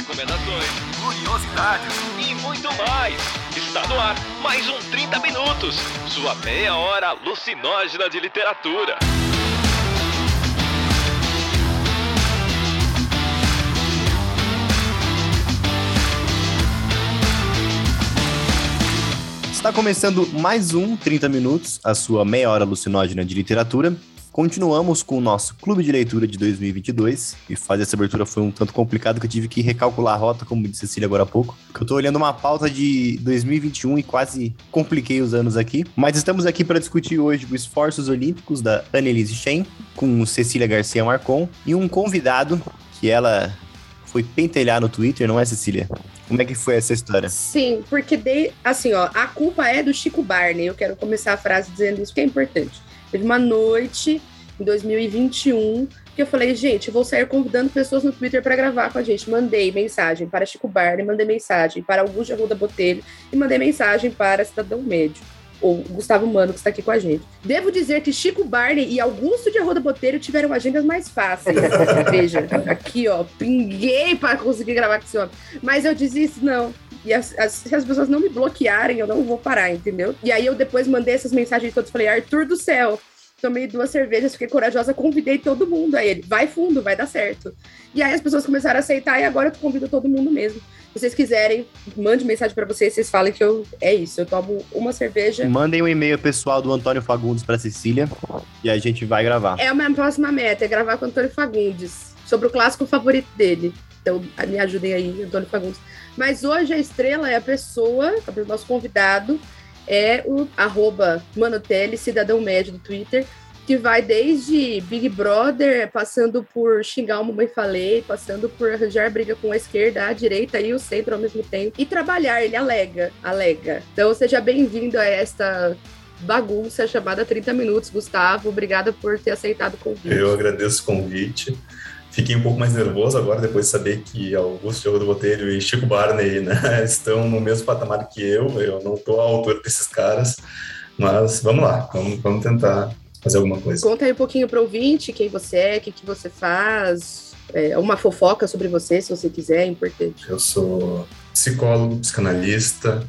recomendações, curiosidades e muito mais. Está no ar mais um 30 Minutos, sua meia hora alucinógena de literatura. Está começando mais um 30 Minutos, a sua meia hora alucinógena de literatura. Continuamos com o nosso clube de leitura de 2022 e fazer essa abertura foi um tanto complicado que eu tive que recalcular a rota, como disse Cecília agora há pouco. Eu tô olhando uma pauta de 2021 e quase compliquei os anos aqui. Mas estamos aqui para discutir hoje os esforços olímpicos da Annelise Chen com Cecília Garcia Marcon e um convidado que ela foi pentelhar no Twitter, não é, Cecília? Como é que foi essa história? Sim, porque de, assim, ó, a culpa é do Chico Barney. Eu quero começar a frase dizendo isso que é importante. Teve uma noite em 2021 que eu falei, gente, eu vou sair convidando pessoas no Twitter para gravar com a gente. Mandei mensagem para Chico Barney, mandei mensagem para Augusto Arruda Botelho e mandei mensagem para Cidadão Médio ou Gustavo Mano, que está aqui com a gente. Devo dizer que Chico Barney e Augusto de Arruda Botelho tiveram agendas mais fáceis. Veja, aqui, ó, pinguei para conseguir gravar com esse homem. Mas eu desisto, não. E as, as, se as pessoas não me bloquearem, eu não vou parar, entendeu? E aí eu depois mandei essas mensagens todas, falei, Arthur do céu, tomei duas cervejas, fiquei corajosa, convidei todo mundo. Aí ele, vai fundo, vai dar certo. E aí as pessoas começaram a aceitar e agora eu convido todo mundo mesmo. Se vocês quiserem, mande mensagem para vocês, vocês falem que eu é isso, eu tomo uma cerveja. Mandem um e-mail pessoal do Antônio Fagundes para Cecília e a gente vai gravar. É a minha próxima meta, é gravar com o Antônio Fagundes sobre o clássico favorito dele. Então, me ajudem aí, Antônio Fagundes. Mas hoje a estrela é a pessoa, o nosso convidado, é o arroba Manotelli, cidadão médio do Twitter, que vai desde Big Brother, passando por xingar o mamãe falei, passando por arranjar briga com a esquerda, a direita e o centro ao mesmo tempo. E trabalhar, ele alega, alega. Então seja bem-vindo a esta bagunça chamada 30 Minutos, Gustavo. Obrigada por ter aceitado o convite. Eu agradeço o convite. Fiquei um pouco mais nervoso agora, depois de saber que Augusto Diogo do Botelho e Chico Barney né, estão no mesmo patamar que eu. Eu não estou à altura desses caras, mas vamos lá, vamos, vamos tentar fazer alguma coisa. Conta aí um pouquinho para o ouvinte quem você é, o que, que você faz, é, uma fofoca sobre você, se você quiser, é importante. Eu sou psicólogo, psicanalista,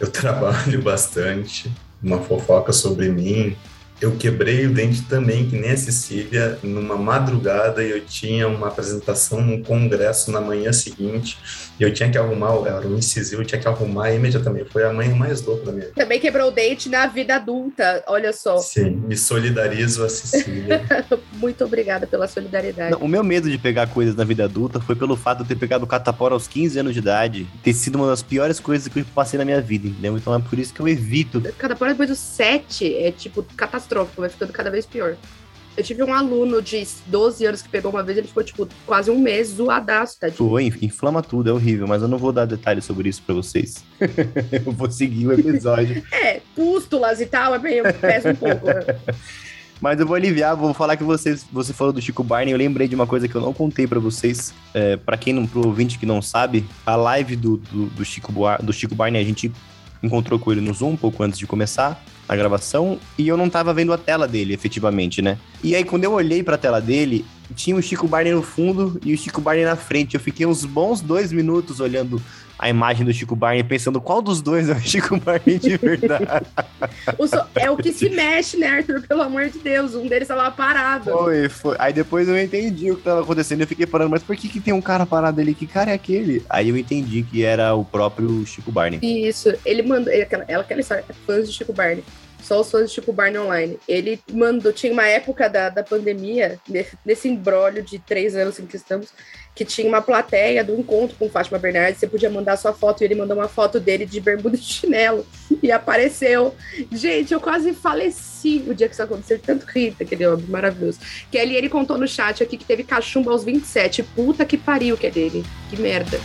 eu trabalho bastante, uma fofoca sobre mim, eu quebrei o dente também, que nem a Cecília, numa madrugada, e eu tinha uma apresentação num congresso na manhã seguinte, e eu tinha que arrumar, era um incisivo, eu tinha que arrumar imediatamente. Foi a mãe mais louca da minha vida. Também quebrou o dente na vida adulta, olha só. Sim, me solidarizo a Cecília. Muito obrigada pela solidariedade. Não, o meu medo de pegar coisas na vida adulta foi pelo fato de eu ter pegado o catapora aos 15 anos de idade, ter sido uma das piores coisas que eu passei na minha vida, entendeu? Então é por isso que eu evito. Catapora depois dos 7 é tipo catastrófico vai ficando cada vez pior. Eu tive um aluno de 12 anos que pegou uma vez, ele ficou, tipo, quase um mês zoadaço, tá? Foi, inflama tudo, é horrível, mas eu não vou dar detalhes sobre isso pra vocês. eu vou seguir o episódio. é, pústulas e tal, é bem, eu peço um pouco. Mas eu vou aliviar, vou falar que vocês, você falou do Chico Barney, eu lembrei de uma coisa que eu não contei para vocês. É, para quem não, pro ouvinte que não sabe, a live do, do, do, Chico, do Chico Barney, a gente encontrou com ele no Zoom um pouco antes de começar a gravação e eu não tava vendo a tela dele, efetivamente, né? E aí, quando eu olhei pra tela dele, tinha o Chico Barney no fundo e o Chico Barney na frente. Eu fiquei uns bons dois minutos olhando a imagem do Chico Barney, pensando qual dos dois é o Chico Barney de verdade. é o que se mexe, né, Arthur? Pelo amor de Deus, um deles tava parado. Foi, foi. Aí depois eu entendi o que tava acontecendo. Eu fiquei parando, mas por que, que tem um cara parado ali? Que cara é aquele? Aí eu entendi que era o próprio Chico Barney. Isso, ele mandou. Ele, aquela, aquela história, é fãs de Chico Barney só os fãs de Chico Barney Online. Ele mandou, tinha uma época da, da pandemia, nesse embrólio de três anos em que estamos, que tinha uma plateia do encontro com Fátima Bernardes, você podia mandar sua foto e ele mandou uma foto dele de bermuda de chinelo e apareceu. Gente, eu quase faleci o dia que isso aconteceu, tanto rir aquele homem maravilhoso. Que ele contou no chat aqui que teve cachumba aos 27. Puta que pariu que é dele. Que merda.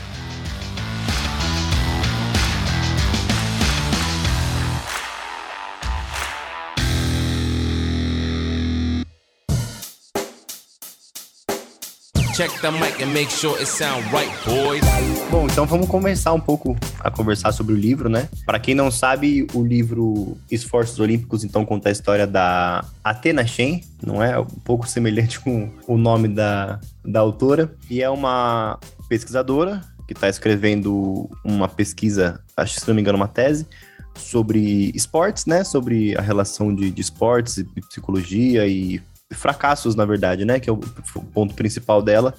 Bom, então vamos começar um pouco a conversar sobre o livro, né? Para quem não sabe, o livro Esforços Olímpicos então conta a história da Athena Shen, não é? Um pouco semelhante com o nome da, da autora, e é uma pesquisadora que está escrevendo uma pesquisa, acho se não me engano, uma tese, sobre esportes, né? Sobre a relação de, de esportes e psicologia e fracassos, na verdade, né? Que é o, ponto principal dela.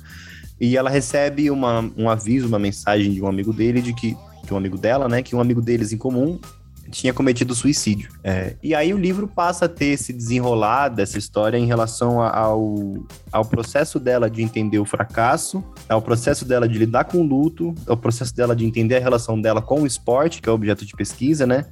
E ela recebe uma, um aviso, uma mensagem de um amigo dele, de que, de um amigo dela, né? Que um amigo deles em comum tinha cometido suicídio. É, e aí o livro passa a ter esse desenrolar dessa história em relação ao, ao processo dela de entender o fracasso, ao processo dela de lidar com o luto, ao processo dela de entender a relação dela com o esporte, que é o objeto de pesquisa, né?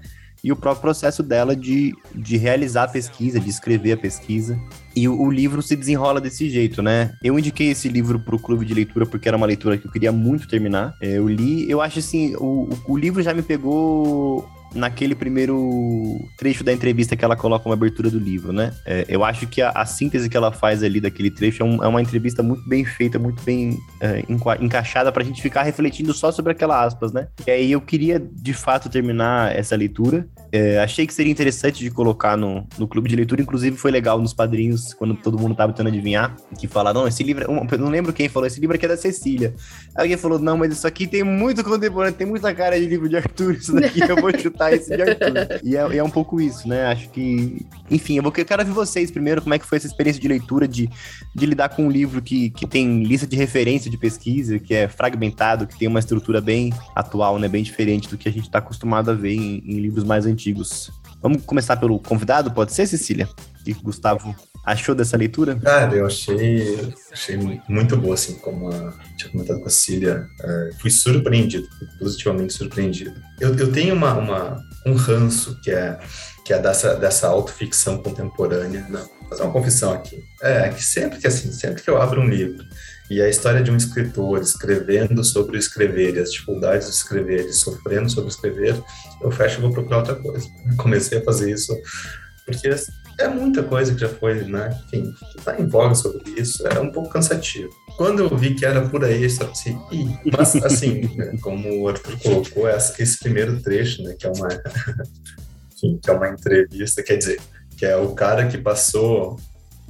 E o próprio processo dela de, de realizar a pesquisa, de escrever a pesquisa. E o, o livro se desenrola desse jeito, né? Eu indiquei esse livro para o clube de leitura porque era uma leitura que eu queria muito terminar. É, eu li, eu acho assim, o, o livro já me pegou naquele primeiro trecho da entrevista que ela coloca uma abertura do livro, né? É, eu acho que a, a, síntese que ela faz ali daquele trecho é, um, é uma entrevista muito bem feita, muito bem é, enca encaixada pra gente ficar refletindo só sobre aquela aspas, né? E aí eu queria, de fato, terminar essa leitura. É, achei que seria interessante de colocar no, no clube de leitura, inclusive foi legal nos padrinhos, quando todo mundo tava tentando adivinhar, que falaram, não, esse livro, é eu não lembro quem falou, esse livro aqui é da Cecília. Aí alguém falou, não, mas isso aqui tem muito contemporâneo, tem muita cara de livro de Arthur, isso daqui eu vou chutar esse de Arthur. e, é, é, um pouco isso, né? Acho que. Enfim, eu vou quero ver vocês primeiro, como é que foi essa experiência de leitura, de, de lidar com um livro que, que tem lista de referência de pesquisa, que é fragmentado, que tem uma estrutura bem atual, né? Bem diferente do que a gente está acostumado a ver em, em livros mais antigos. Vamos começar pelo convidado, pode ser, Cecília? E Gustavo achou dessa leitura? Cara, eu achei, achei muito boa, assim, como a, tinha comentado com a Cília. É, fui surpreendido, positivamente surpreendido. Eu, eu tenho uma, uma, um ranço que é, que é dessa, dessa autoficção contemporânea. Não, vou fazer uma confissão aqui. É, que sempre que, assim, sempre que eu abro um livro e a história de um escritor escrevendo sobre o escrever e as dificuldades de escrever e sofrendo sobre escrever, eu fecho e vou procurar outra coisa. Comecei a fazer isso porque é muita coisa que já foi, né? Enfim, tá em voga sobre isso, é um pouco cansativo. Quando eu vi que era por aí, eu estava assim, Ih. mas assim, né, como o Arthur colocou, esse primeiro trecho, né, que é uma, enfim, que é uma entrevista, quer dizer, que é o cara que passou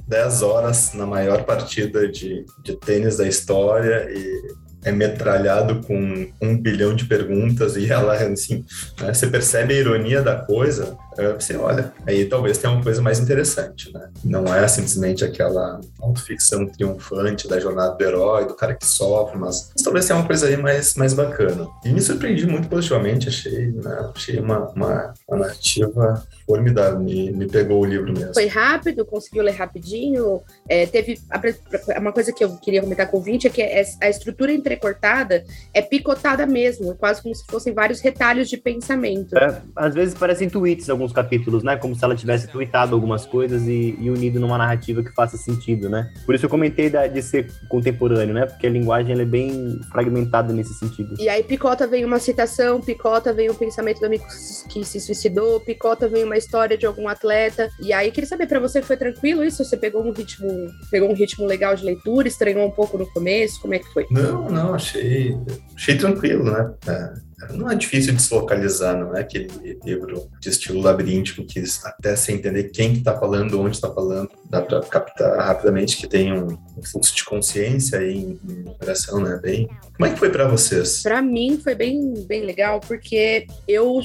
10 horas na maior partida de, de tênis da história e é metralhado com um bilhão de perguntas e ela, assim, né, você percebe a ironia da coisa, você olha, aí talvez tenha uma coisa mais interessante, né? Não é simplesmente aquela autoficção triunfante da jornada do herói, do cara que sofre, mas, mas talvez tenha uma coisa aí mais, mais bacana. E me surpreendi muito positivamente, achei, né, achei uma, uma, uma narrativa formidável, me, me pegou o livro mesmo. Foi rápido, conseguiu ler rapidinho, é, teve uma coisa que eu queria comentar com o Vinte é que é, a estrutura entrecortada é picotada mesmo, quase como se fossem vários retalhos de pensamento. É, às vezes parecem tweets alguns capítulos, né? Como se ela tivesse tweetado algumas coisas e, e unido numa narrativa que faça sentido, né? Por isso eu comentei da, de ser contemporâneo, né? Porque a linguagem é bem fragmentada nesse sentido. E aí picota vem uma citação, picota vem o pensamento do amigo que se suicidou, picota vem uma história de algum atleta. E aí queria saber para você foi tranquilo isso? Você pegou um ritmo, pegou um ritmo legal de leitura, estranhou um pouco no começo? Como é que foi? Não, não, achei, achei tranquilo, né? É não é difícil de se localizar, não é aquele livro de estilo labiríntico que até sem entender quem que está falando, onde está falando, dá para captar rapidamente que tem um, fluxo de consciência aí em operação, né? Bem, como é que foi para vocês? Para mim foi bem, bem legal porque eu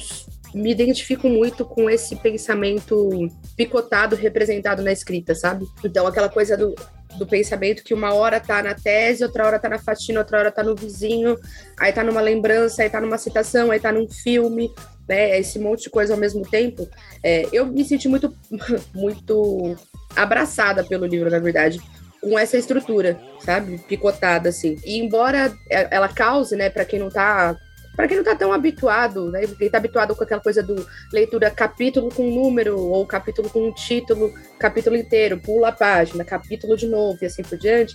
me identifico muito com esse pensamento picotado representado na escrita, sabe? Então, aquela coisa do, do pensamento que uma hora tá na tese, outra hora tá na faxina, outra hora tá no vizinho, aí tá numa lembrança, aí tá numa citação, aí tá num filme, né? Esse monte de coisa ao mesmo tempo. É, eu me senti muito, muito abraçada pelo livro, na verdade com essa estrutura, sabe? Picotada, assim. E embora ela cause, né, para quem não tá para quem não está tão habituado, né? Quem está habituado com aquela coisa do leitura capítulo com número, ou capítulo com título, capítulo inteiro, pula a página, capítulo de novo e assim por diante,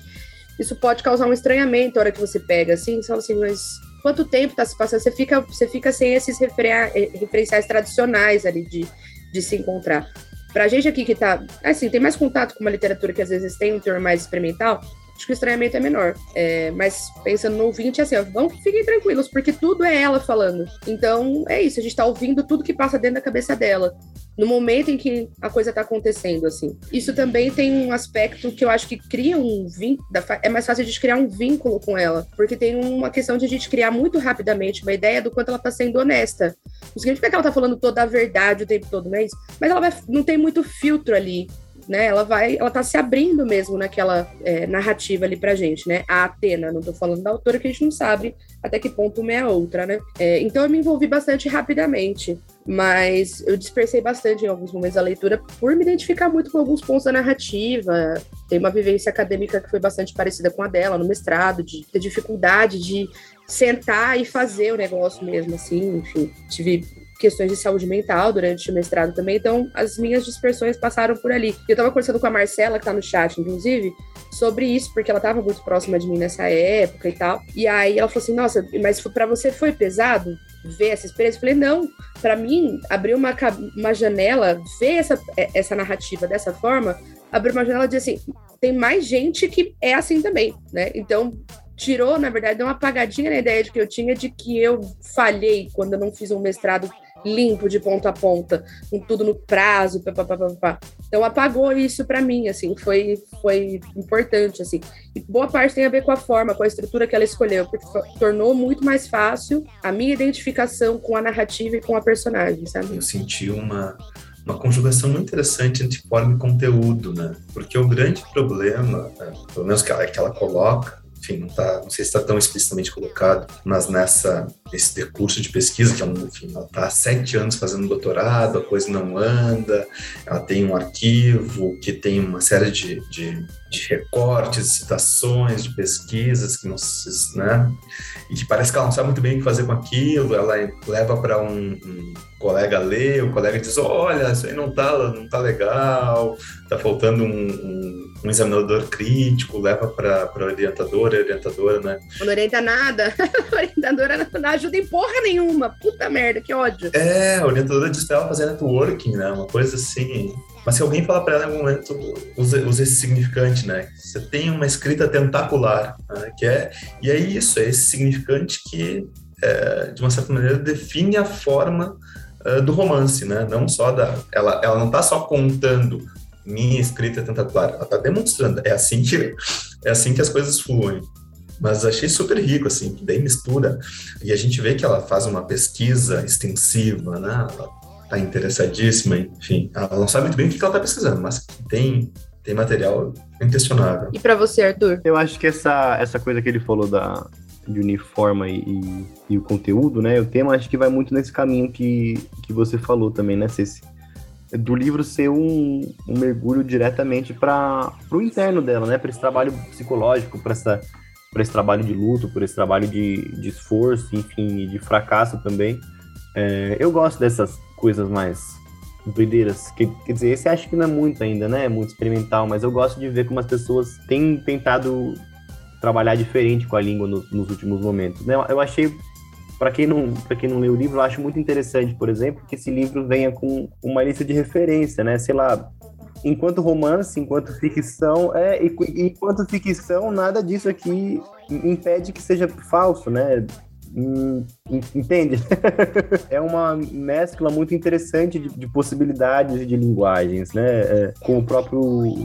isso pode causar um estranhamento na hora que você pega, assim, você fala assim, mas quanto tempo está se passando? Você fica, você fica sem esses eh, referenciais tradicionais ali de, de se encontrar. Para a gente aqui que está, assim, tem mais contato com uma literatura que às vezes tem um teor mais experimental, acho que o estranhamento é menor. É, mas pensando no ouvinte, assim, ó, vão, fiquem tranquilos, porque tudo é ela falando. Então, é isso, a gente tá ouvindo tudo que passa dentro da cabeça dela. no momento em que a coisa está acontecendo, assim. Isso também tem um aspecto que eu acho que cria um vínculo, é mais fácil a gente criar um vínculo com ela, porque tem uma questão de a gente criar muito rapidamente uma ideia do quanto ela está sendo honesta. Não significa que ela está falando toda a verdade o tempo todo, não é isso? Mas ela vai, não tem muito filtro ali né? Ela vai, ela tá se abrindo mesmo naquela é, narrativa ali pra gente, né? A Atena, não tô falando da autora que a gente não sabe até que ponto uma é a outra, né? É, então eu me envolvi bastante rapidamente, mas eu dispersei bastante em alguns momentos da leitura por me identificar muito com alguns pontos da narrativa. Tem uma vivência acadêmica que foi bastante parecida com a dela no mestrado, de ter dificuldade de sentar e fazer o negócio mesmo, assim, enfim, tive questões de saúde mental durante o mestrado também, então as minhas dispersões passaram por ali. Eu estava conversando com a Marcela, que está no chat, inclusive, sobre isso, porque ela estava muito próxima de mim nessa época e tal. E aí ela falou assim: Nossa, mas para você foi pesado ver essa experiência? Eu falei: Não, para mim, abrir uma, uma janela, ver essa, é, essa narrativa dessa forma, abrir uma janela e dizer assim: tem mais gente que é assim também, né? Então, tirou, na verdade, deu uma apagadinha na ideia de que eu tinha de que eu falhei quando eu não fiz um mestrado limpo de ponta a ponta, com tudo no prazo, pá, pá, pá, pá. Então apagou isso para mim, assim, foi, foi importante, assim. E boa parte tem a ver com a forma, com a estrutura que ela escolheu, porque tornou muito mais fácil a minha identificação com a narrativa e com a personagem, sabe? Eu senti uma uma conjugação muito interessante entre forma e conteúdo, né? Porque o grande problema, né, pelo menos que ela, que ela coloca, enfim, não, tá, não sei se está tão explicitamente colocado, mas nessa esse decurso de pesquisa, que é enfim, ela está há sete anos fazendo doutorado, a coisa não anda, ela tem um arquivo que tem uma série de, de, de recortes, citações, de pesquisas que não né, e que parece que ela não sabe muito bem o que fazer com aquilo, ela leva para um, um colega ler, o colega diz, olha, isso aí não tá, não tá legal, tá faltando um, um, um examinador crítico, leva para a orientadora, orientadora, né? Não orienta nada, a orientadora não ajuda em porra nenhuma, puta merda, que ódio. É, a orientadora diz pra ela fazer networking, né, uma coisa assim... Mas se alguém falar para ela em algum momento, use, use, esse significante, né? Você tem uma escrita tentacular, né? que é e é isso, é esse significante que é, de uma certa maneira define a forma uh, do romance, né? Não só da, ela, ela não está só contando minha escrita tentacular, ela está demonstrando. É assim que é assim que as coisas fluem. Mas achei super rico, assim, que daí mistura. E a gente vê que ela faz uma pesquisa extensiva, né? Ela está interessadíssima, enfim, ela não sabe muito bem o que ela está pesquisando, mas tem tem material inquestionável. E para você, Arthur? Eu acho que essa, essa coisa que ele falou da, de uniforma e, e, o conteúdo, né? O tema acho que vai muito nesse caminho que, que você falou também, né, Ceci? Do livro ser um, um mergulho diretamente para o interno dela, né? Para esse trabalho psicológico, para essa esse trabalho de luto, por esse trabalho de, de esforço, enfim, de fracasso também. É, eu gosto dessas coisas mais doideiras. Que, quer dizer, esse acho que não é muito ainda, né? É muito experimental, mas eu gosto de ver como as pessoas têm tentado trabalhar diferente com a língua no, nos últimos momentos. Né? Eu achei, para quem não para quem não leu o livro, eu acho muito interessante, por exemplo, que esse livro venha com uma lista de referência, né? Sei lá, enquanto romance, enquanto ficção, é, enquanto ficção, nada disso aqui impede que seja falso, né? Entende? é uma mescla muito interessante de, de possibilidades de linguagens, né? É, com o próprio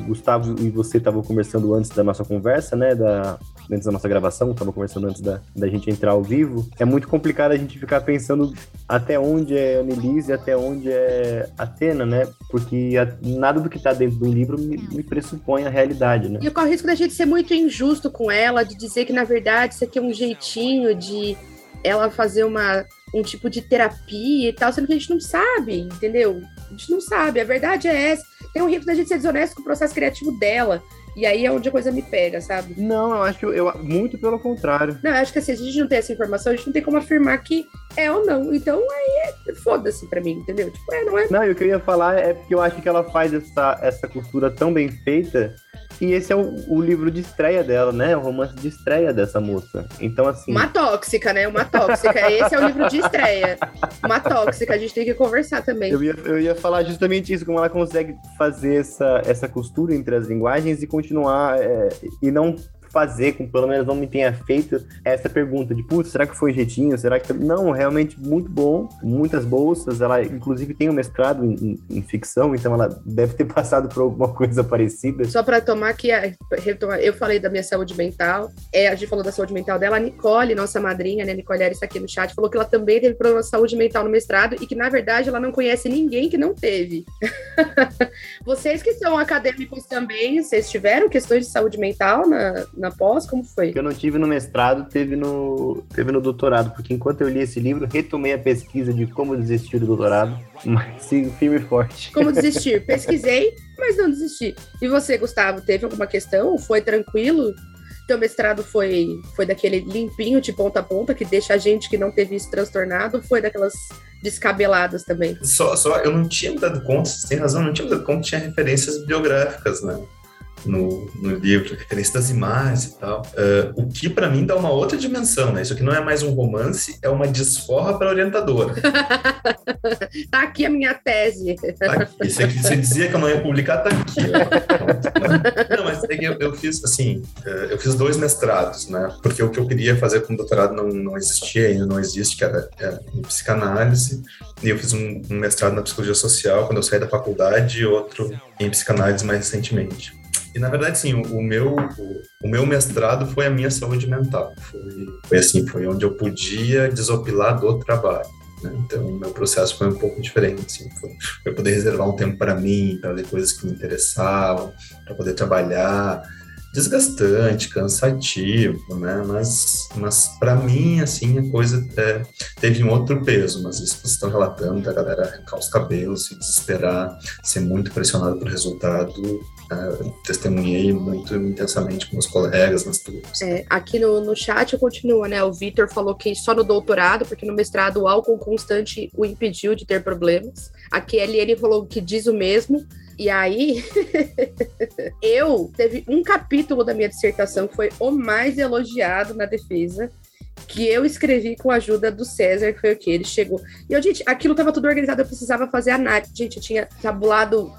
Gustavo e você estavam conversando antes da nossa conversa, né? Da, antes da nossa gravação, estava conversando antes da, da gente entrar ao vivo. É muito complicado a gente ficar pensando até onde é Annelise e até onde é Atena, né? Porque a, nada do que está dentro do livro me, me, pressupõe a realidade, né? E corre o risco da gente ser muito injusto com ela, de dizer que na verdade isso aqui é um jeitinho de ela fazer uma, um tipo de terapia e tal, sendo que a gente não sabe, entendeu? A gente não sabe. A verdade é essa. Tem um risco da gente ser desonesto com o processo criativo dela. E aí é onde a coisa me pega, sabe? Não, eu acho que eu, eu muito pelo contrário. Não, eu acho que assim, se a gente não tem essa informação, a gente não tem como afirmar que é ou não. Então aí é foda-se pra mim, entendeu? Tipo, é, não é. Não, e o que eu ia falar é porque eu acho que ela faz essa, essa cultura tão bem feita e esse é o, o, livro de estreia dela, né? O romance de estreia dessa moça. Então, assim. Uma tóxica, né? Uma tóxica. Esse é o livro de estreia. Uma tóxica, a gente tem que conversar também. Eu ia, eu ia falar justamente isso, como ela consegue fazer essa, essa costura entre as linguagens e continuar. É, e não fazer com pelo menos não me tenha feito essa pergunta de, putz, será que foi jeitinho? Será que. Não, realmente muito bom, muitas bolsas. Ela, inclusive, tem um mestrado em, em, em ficção, então ela deve ter passado por alguma coisa parecida. Só para tomar retomar, eu falei da minha saúde mental, é, a gente falou da saúde mental dela, a Nicole, nossa madrinha, né, Nicole Ares, aqui no chat, falou que ela também teve problema de saúde mental no mestrado e que, na verdade, ela não conhece ninguém que não teve. Vocês que são acadêmicos também, vocês tiveram questões de saúde mental na, na pós? Como foi? Eu não tive no mestrado, teve no, teve no doutorado, porque enquanto eu li esse livro, retomei a pesquisa de como desistir do doutorado, mas sigo firme e forte. Como desistir? Pesquisei, mas não desisti. E você, Gustavo, teve alguma questão? Foi tranquilo? Teu mestrado foi, foi daquele limpinho de ponta a ponta, que deixa a gente que não teve isso transtornado, foi daquelas descabeladas também? Só, só eu não tinha me dado conta, você tem razão, não tinha me dado conta que tinha referências biográficas, né? No, no livro, referência das imagens e tal. Uh, o que para mim dá uma outra dimensão, né? Isso aqui não é mais um romance, é uma desforra para orientadora. tá aqui a minha tese. Tá aqui. Você, você dizia que eu não ia publicar, tá aqui. não, mas é eu, eu, fiz, assim, uh, eu fiz dois mestrados, né? Porque o que eu queria fazer com doutorado não, não existia, ainda não existe, que era, era em psicanálise. E eu fiz um, um mestrado na psicologia social quando eu saí da faculdade e outro em psicanálise mais recentemente. E na verdade, sim, o, meu o, o, meu mestrado foi a minha saúde mental. Foi, foi assim, foi onde eu podia desopilar do trabalho. Né? Então, o meu processo foi um pouco diferente. Assim, foi, foi poder reservar um tempo para mim, para ler coisas que me interessavam, para poder trabalhar. Desgastante, cansativo, né? Mas, mas para mim, assim, a coisa é, teve um outro peso. Mas isso que vocês estão relatando, da galera arrancar os cabelos, se desesperar, ser muito pressionado por resultado, Testemunhei muito intensamente com meus colegas nas turmas. É, aqui no, no chat continua, né? O Vitor falou que só no doutorado, porque no mestrado o álcool constante o impediu de ter problemas. Aqui ele, ele falou que diz o mesmo. E aí, eu teve um capítulo da minha dissertação que foi o mais elogiado na defesa, que eu escrevi com a ajuda do César, que foi o que ele chegou. E eu, gente, aquilo tava tudo organizado, eu precisava fazer análise. Gente, eu tinha tabulado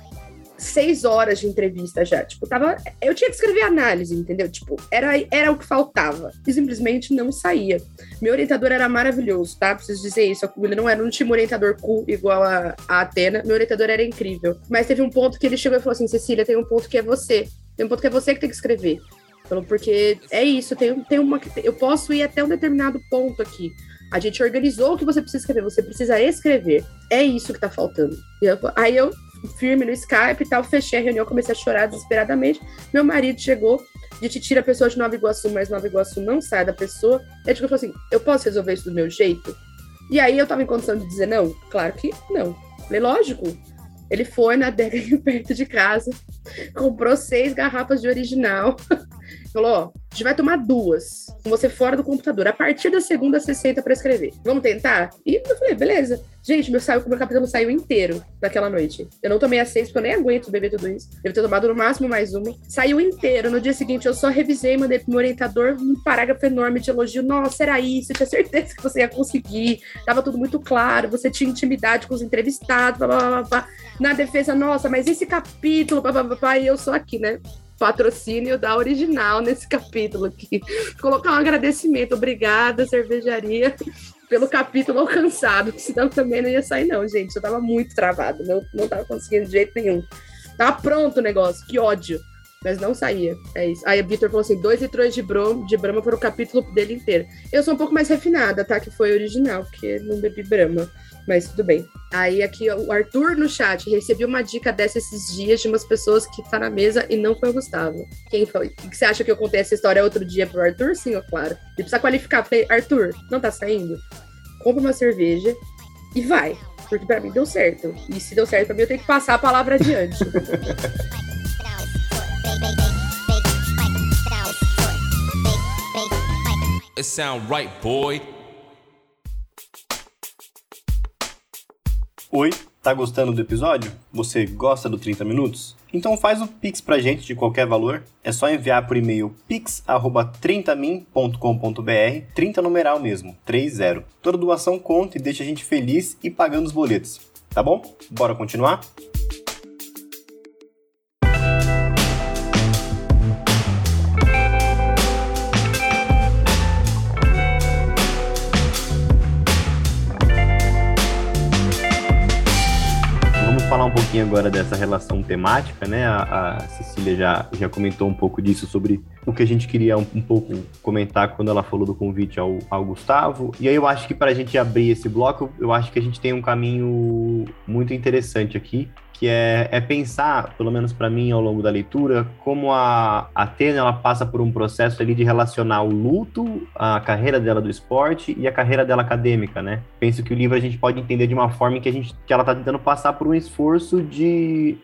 seis horas de entrevista já. Tipo, tava. Eu tinha que escrever análise, entendeu? Tipo, era, era o que faltava. E simplesmente não saía. Meu orientador era maravilhoso, tá? Preciso dizer isso. Ele não era um time orientador cool igual a, a Atena. Meu orientador era incrível. Mas teve um ponto que ele chegou e falou assim: Cecília, tem um ponto que é você. Tem um ponto que é você que tem que escrever. Falou, porque é isso, tem, tem uma. Eu posso ir até um determinado ponto aqui. A gente organizou o que você precisa escrever, você precisa escrever. É isso que tá faltando. Eu, aí eu firme no Skype e tal. Fechei a reunião, comecei a chorar desesperadamente. Meu marido chegou, de te tira a pessoa de Nova Iguaçu, mas Nova Iguaçu não sai da pessoa. Ele falou assim: eu posso resolver isso do meu jeito? E aí eu tava em condição de dizer não? Claro que não. Falei, lógico. Ele foi na adega perto de casa, comprou seis garrafas de original. Falou: ó, a gente vai tomar duas, com você fora do computador. A partir da segunda, você senta pra escrever. Vamos tentar? E eu falei: beleza. Gente, meu, saiu, meu capítulo saiu inteiro daquela noite. Eu não tomei a seis, porque eu nem aguento beber tudo isso. Devo ter tomado no máximo mais uma. Saiu inteiro. No dia seguinte, eu só revisei, mandei pro meu orientador um parágrafo enorme de elogio. Nossa, era isso, eu tinha certeza que você ia conseguir. Tava tudo muito claro, você tinha intimidade com os entrevistados, blá, blá, blá, blá. Na defesa, nossa, mas esse capítulo, blá, blá, blá, blá, e eu sou aqui, né? Patrocínio da original nesse capítulo aqui. Colocar um agradecimento, obrigada, cervejaria, pelo capítulo alcançado, senão também não ia sair, não, gente. Eu tava muito travado, não, não tava conseguindo de jeito nenhum. Tava pronto o negócio, que ódio. Mas não saía. É isso. Aí o Victor falou assim: dois litrões de, brom, de foram o capítulo dele inteiro. Eu sou um pouco mais refinada, tá? Que foi original, porque não bebi Brahma. Mas tudo bem. Aí aqui o Arthur no chat recebi uma dica dessa esses dias de umas pessoas que tá na mesa e não foi o Gustavo. Quem foi? O que você acha que eu contei essa história outro dia pro Arthur? Sim, claro. Ele precisa qualificar. Falei, Arthur, não tá saindo? compra uma cerveja e vai. Porque para mim deu certo. E se deu certo para mim, eu tenho que passar a palavra adiante. It sound right, boy. Oi, tá gostando do episódio? Você gosta do 30 minutos? Então faz o Pix pra gente de qualquer valor. É só enviar por e-mail pix@30min.com.br, 30 numeral mesmo, 30. Toda doação conta e deixa a gente feliz e pagando os boletos. Tá bom? Bora continuar? Pouquinho agora dessa relação temática, né? A, a Cecília já, já comentou um pouco disso sobre o que a gente queria um, um pouco comentar quando ela falou do convite ao, ao Gustavo. E aí eu acho que para a gente abrir esse bloco, eu acho que a gente tem um caminho muito interessante aqui, que é, é pensar, pelo menos para mim, ao longo da leitura, como a Atena ela passa por um processo ali de relacionar o luto, a carreira dela do esporte e a carreira dela acadêmica, né? Penso que o livro a gente pode entender de uma forma que, a gente, que ela está tentando passar por um esforço de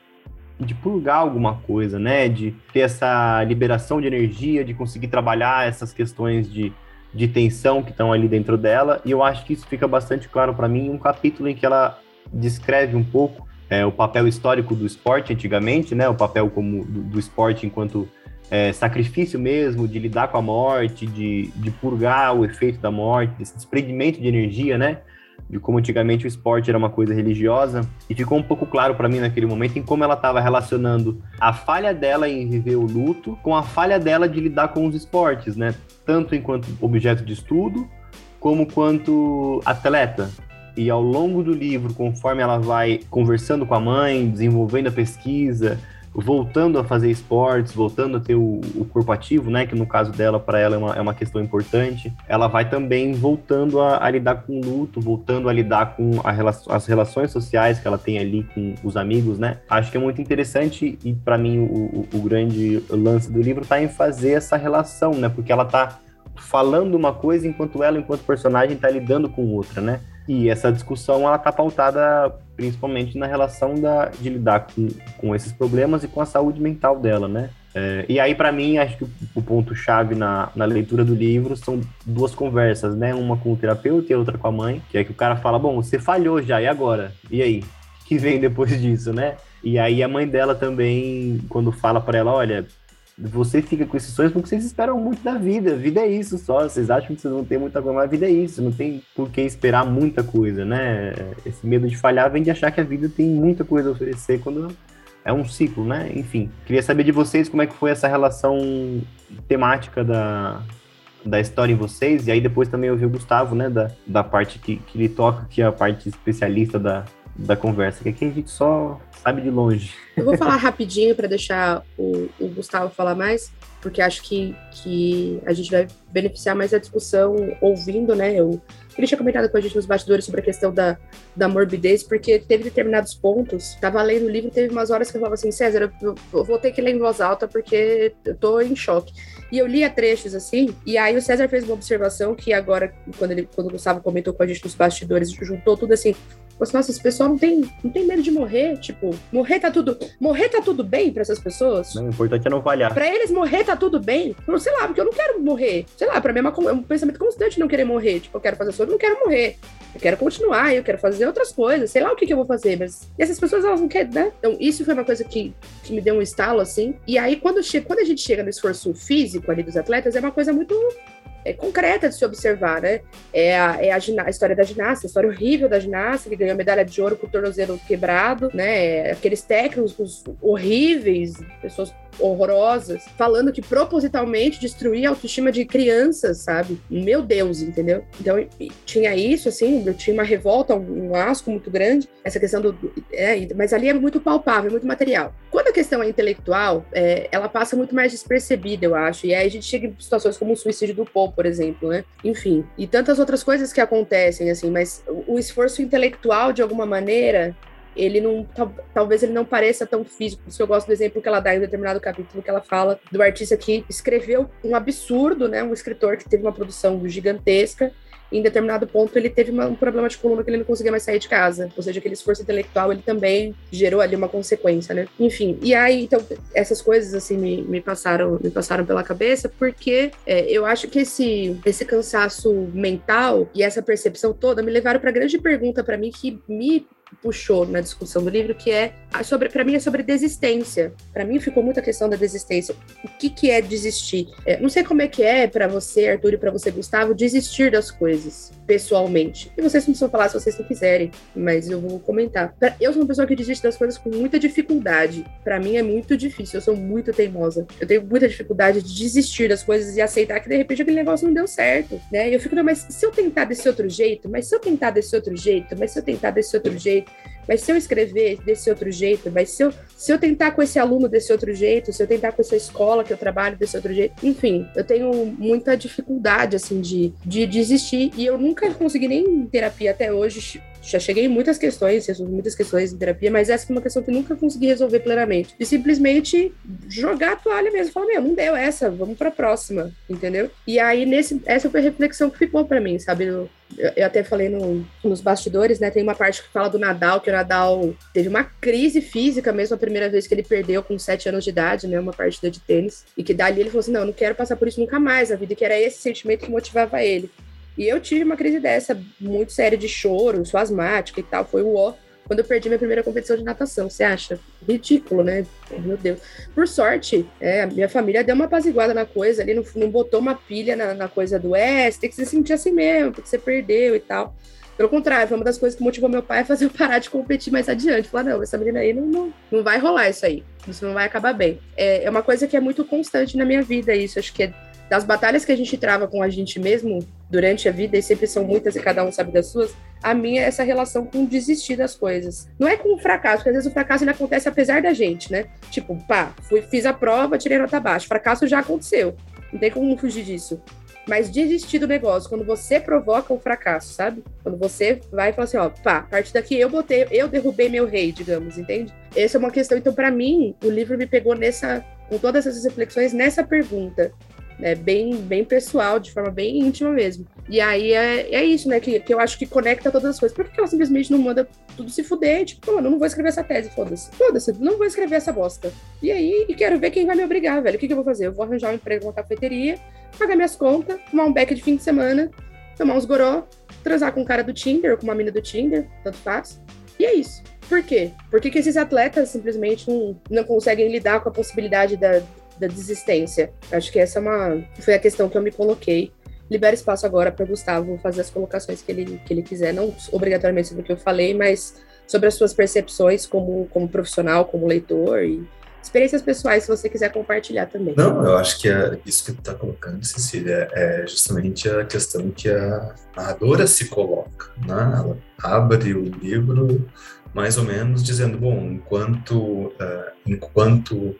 de purgar alguma coisa, né? De ter essa liberação de energia, de conseguir trabalhar essas questões de, de tensão que estão ali dentro dela. E eu acho que isso fica bastante claro para mim em um capítulo em que ela descreve um pouco é, o papel histórico do esporte antigamente, né? O papel como do, do esporte enquanto é, sacrifício mesmo, de lidar com a morte, de, de purgar o efeito da morte, desse desprendimento de energia, né? De como antigamente o esporte era uma coisa religiosa. E ficou um pouco claro para mim naquele momento em como ela estava relacionando a falha dela em viver o luto com a falha dela de lidar com os esportes, né? Tanto enquanto objeto de estudo, como quanto atleta. E ao longo do livro, conforme ela vai conversando com a mãe, desenvolvendo a pesquisa, voltando a fazer esportes, voltando a ter o, o corpo ativo, né? Que no caso dela, para ela é uma, é uma questão importante. Ela vai também voltando a, a lidar com o luto, voltando a lidar com a, as relações sociais que ela tem ali com os amigos, né? Acho que é muito interessante e para mim o, o, o, grande lance do livro está em fazer essa relação, né? Porque ela está falando uma coisa enquanto ela, enquanto personagem, está lidando com outra, né? E essa discussão ela está pautada principalmente na relação da, de lidar com, com esses problemas e com a saúde mental dela, né? É, e aí, para mim, acho que o, ponto-chave na, na leitura do livro são duas conversas, né? Uma com o terapeuta e outra com a mãe, que é que o cara fala: Bom, você falhou já, e agora? E aí? O que vem depois disso, né? E aí, a mãe dela também, quando fala para ela: Olha, você fica com esses sonhos porque vocês esperam muito da vida. A vida é isso só. Vocês acham que vocês vão ter muita coisa, mas a vida é isso. Não tem por que esperar muita coisa, né? Esse medo de falhar vem de achar que a vida tem muita coisa a oferecer quando é um ciclo, né? Enfim, queria saber de vocês como é que foi essa relação temática da, da história em vocês, e aí depois também ouvir o Gustavo, né, da, da parte que, que ele toca, que é a parte especialista da, da conversa, que aqui a gente só sabe de longe. Eu vou falar rapidinho para deixar o, o, Gustavo falar mais, porque acho que, que a gente vai beneficiar mais a discussão ouvindo, né? Eu, ele tinha comentado com a gente nos bastidores sobre a questão da, da morbidez, porque teve determinados pontos. Tava lendo o livro, teve umas horas que eu falava assim, César, eu, eu vou ter que ler em voz alta porque eu tô em choque. E eu lia trechos assim, e aí o César fez uma observação que agora, quando, ele, quando o Gustavo comentou com a gente nos bastidores, juntou tudo assim. Nossa, esse pessoal não tem, não tem medo de morrer. Tipo, morrer tá tudo. Morrer tá tudo bem para essas pessoas? Não, o importante é não falhar. Pra eles, morrer tá tudo bem. Sei lá, porque eu não quero morrer. Sei lá, pra mim é, uma, é um pensamento constante não querer morrer. Tipo, eu quero fazer soro, não quero morrer. Eu quero continuar, eu quero fazer outras coisas. Sei lá o que, que eu vou fazer, mas. E essas pessoas, elas não querem, né? Então, isso foi uma coisa que, que me deu um estalo, assim. E aí, quando, che quando a gente chega no esforço físico ali dos atletas, é uma coisa muito é, concreta de se observar, né? É a, é a, a, história da ginasta, a história horrível da ginasta, que ganhou medalha de ouro com o tornozelo quebrado, né? Aqueles técnicos horríveis, pessoas horrorosas, falando que propositalmente destruía a autoestima de crianças, sabe? Meu Deus, entendeu? Então tinha isso, assim, eu tinha uma revolta, um asco muito grande, essa questão do. É, mas ali é muito palpável, muito material. Quando a questão é intelectual, é, ela passa muito mais despercebida, eu acho. E aí a gente chega em situações como o suicídio do Por exemplo, né? Enfim, e tantas outras coisas que acontecem, assim, mas o esforço intelectual, de alguma maneira, ele não talvez ele não pareça tão físico. Por isso eu gosto do exemplo que ela dá em determinado capítulo que ela fala do artista que escreveu um absurdo, né? Um escritor que teve uma produção gigantesca. Em determinado ponto ele teve uma, um problema de coluna que ele não conseguia mais sair de casa. Ou seja, aquele esforço intelectual ele também gerou ali uma consequência, né? Enfim, e aí então essas coisas assim me, me passaram me passaram pela cabeça porque é, eu acho que esse esse cansaço mental e essa percepção toda me levaram para grande pergunta para mim que me puxou na discussão do livro, que é sobre, para mim é sobre desistência. Para mim ficou muito a questão da desistência. O que que é desistir? É, não sei como é que é para você, Arthur, e para você, Gustavo, desistir das coisas pessoalmente. E vocês não precisam falar se vocês não quiserem, mas eu vou comentar. Eu sou uma pessoa que desiste das coisas com muita dificuldade. Para mim é muito difícil, eu sou muito teimosa. Eu tenho muita dificuldade de desistir das coisas e aceitar que de repente aquele negócio não deu certo, né? Eu fico, não, mas se eu tentar desse outro jeito, mas se eu tentar desse outro jeito, mas se eu tentar desse outro jeito, Mas se eu escrever desse outro jeito, mas se eu, se eu tentar com esse aluno desse outro jeito, se eu tentar com essa escola que eu trabalho desse outro jeito, enfim, eu tenho muita dificuldade, assim, de, de desistir. E eu nunca consegui nem em terapia até hoje já cheguei em muitas questões, resolvi muitas questões em terapia, mas essa foi uma questão que nunca consegui resolver plenamente. E simplesmente jogar a toalha mesmo, falar, meu, não deu essa, vamos pra próxima, entendeu? E aí, nesse, essa foi a reflexão que ficou para mim, sabe? Eu, eu até falei no, nos bastidores, né? Tem uma parte que fala do Nadal, que o Nadal teve uma crise física mesmo a primeira vez que ele perdeu com sete anos de idade, né? Uma partida de tênis. E que dali ele falou assim: não, eu não quero passar por isso nunca mais na vida, que era esse sentimento que motivava ele. E eu tive uma crise dessa, muito séria de choro, sou asmática e tal. Foi o ó quando eu perdi minha primeira competição de natação. Você acha? Ridículo, né? Meu Deus. Por sorte, é, a minha família deu uma apaziguada na coisa ali, não, não botou uma pilha na, na coisa do é, você tem que se sentir assim mesmo, porque você perdeu e tal. Pelo contrário, foi uma das coisas que motivou meu pai a fazer eu parar de competir mais adiante. Falar, não, essa menina aí não, não, não vai rolar isso aí. Isso não vai acabar bem. É, é uma coisa que é muito constante na minha vida, isso. Acho que é das batalhas que a gente trava com a gente mesmo durante a vida, e sempre são muitas e cada um sabe das suas, a minha é essa relação com desistir das coisas. Não é com o fracasso, porque às vezes o fracasso ele acontece apesar da gente, né? Tipo, pá, fui, fiz a prova, tirei nota baixa. Fracasso já aconteceu. Não tem como fugir disso. Mas desistir do negócio, quando você provoca o fracasso, sabe? Quando você vai e fala assim, ó, pá, a partir daqui eu botei, eu derrubei meu rei, digamos, entende? Essa é uma questão. Então, para mim, o livro me pegou nessa, com todas essas reflexões, nessa pergunta né, bem, bem pessoal, de forma bem íntima mesmo. E aí é, é isso, né, que, que eu acho que conecta todas as coisas. Por que ela simplesmente não manda tudo se fuder? Tipo, mano, eu não vou escrever essa tese, foda-se. Foda-se, não vou escrever essa bosta. E aí, e quero ver quem vai me obrigar, velho. O que, que eu vou fazer? Eu vou arranjar um emprego numa cafeteria, pagar minhas contas, tomar um beck de fim de semana, tomar uns goró, transar com um cara do Tinder ou com uma mina do Tinder, tanto faz. E é isso. Por quê? Por que, que esses atletas simplesmente não, não conseguem lidar com a possibilidade da, da desistência. Acho que essa é uma, foi a questão que eu me coloquei. Libera espaço agora para Gustavo fazer as colocações que ele, que ele quiser, não obrigatoriamente sobre o que eu falei, mas sobre as suas percepções como, como profissional, como leitor e experiências pessoais, se você quiser compartilhar também. Não, eu acho que é isso que tu está colocando, Cecília, é justamente a questão que a narradora se coloca, né? Ela abre o livro mais ou menos dizendo, bom, enquanto, uh, enquanto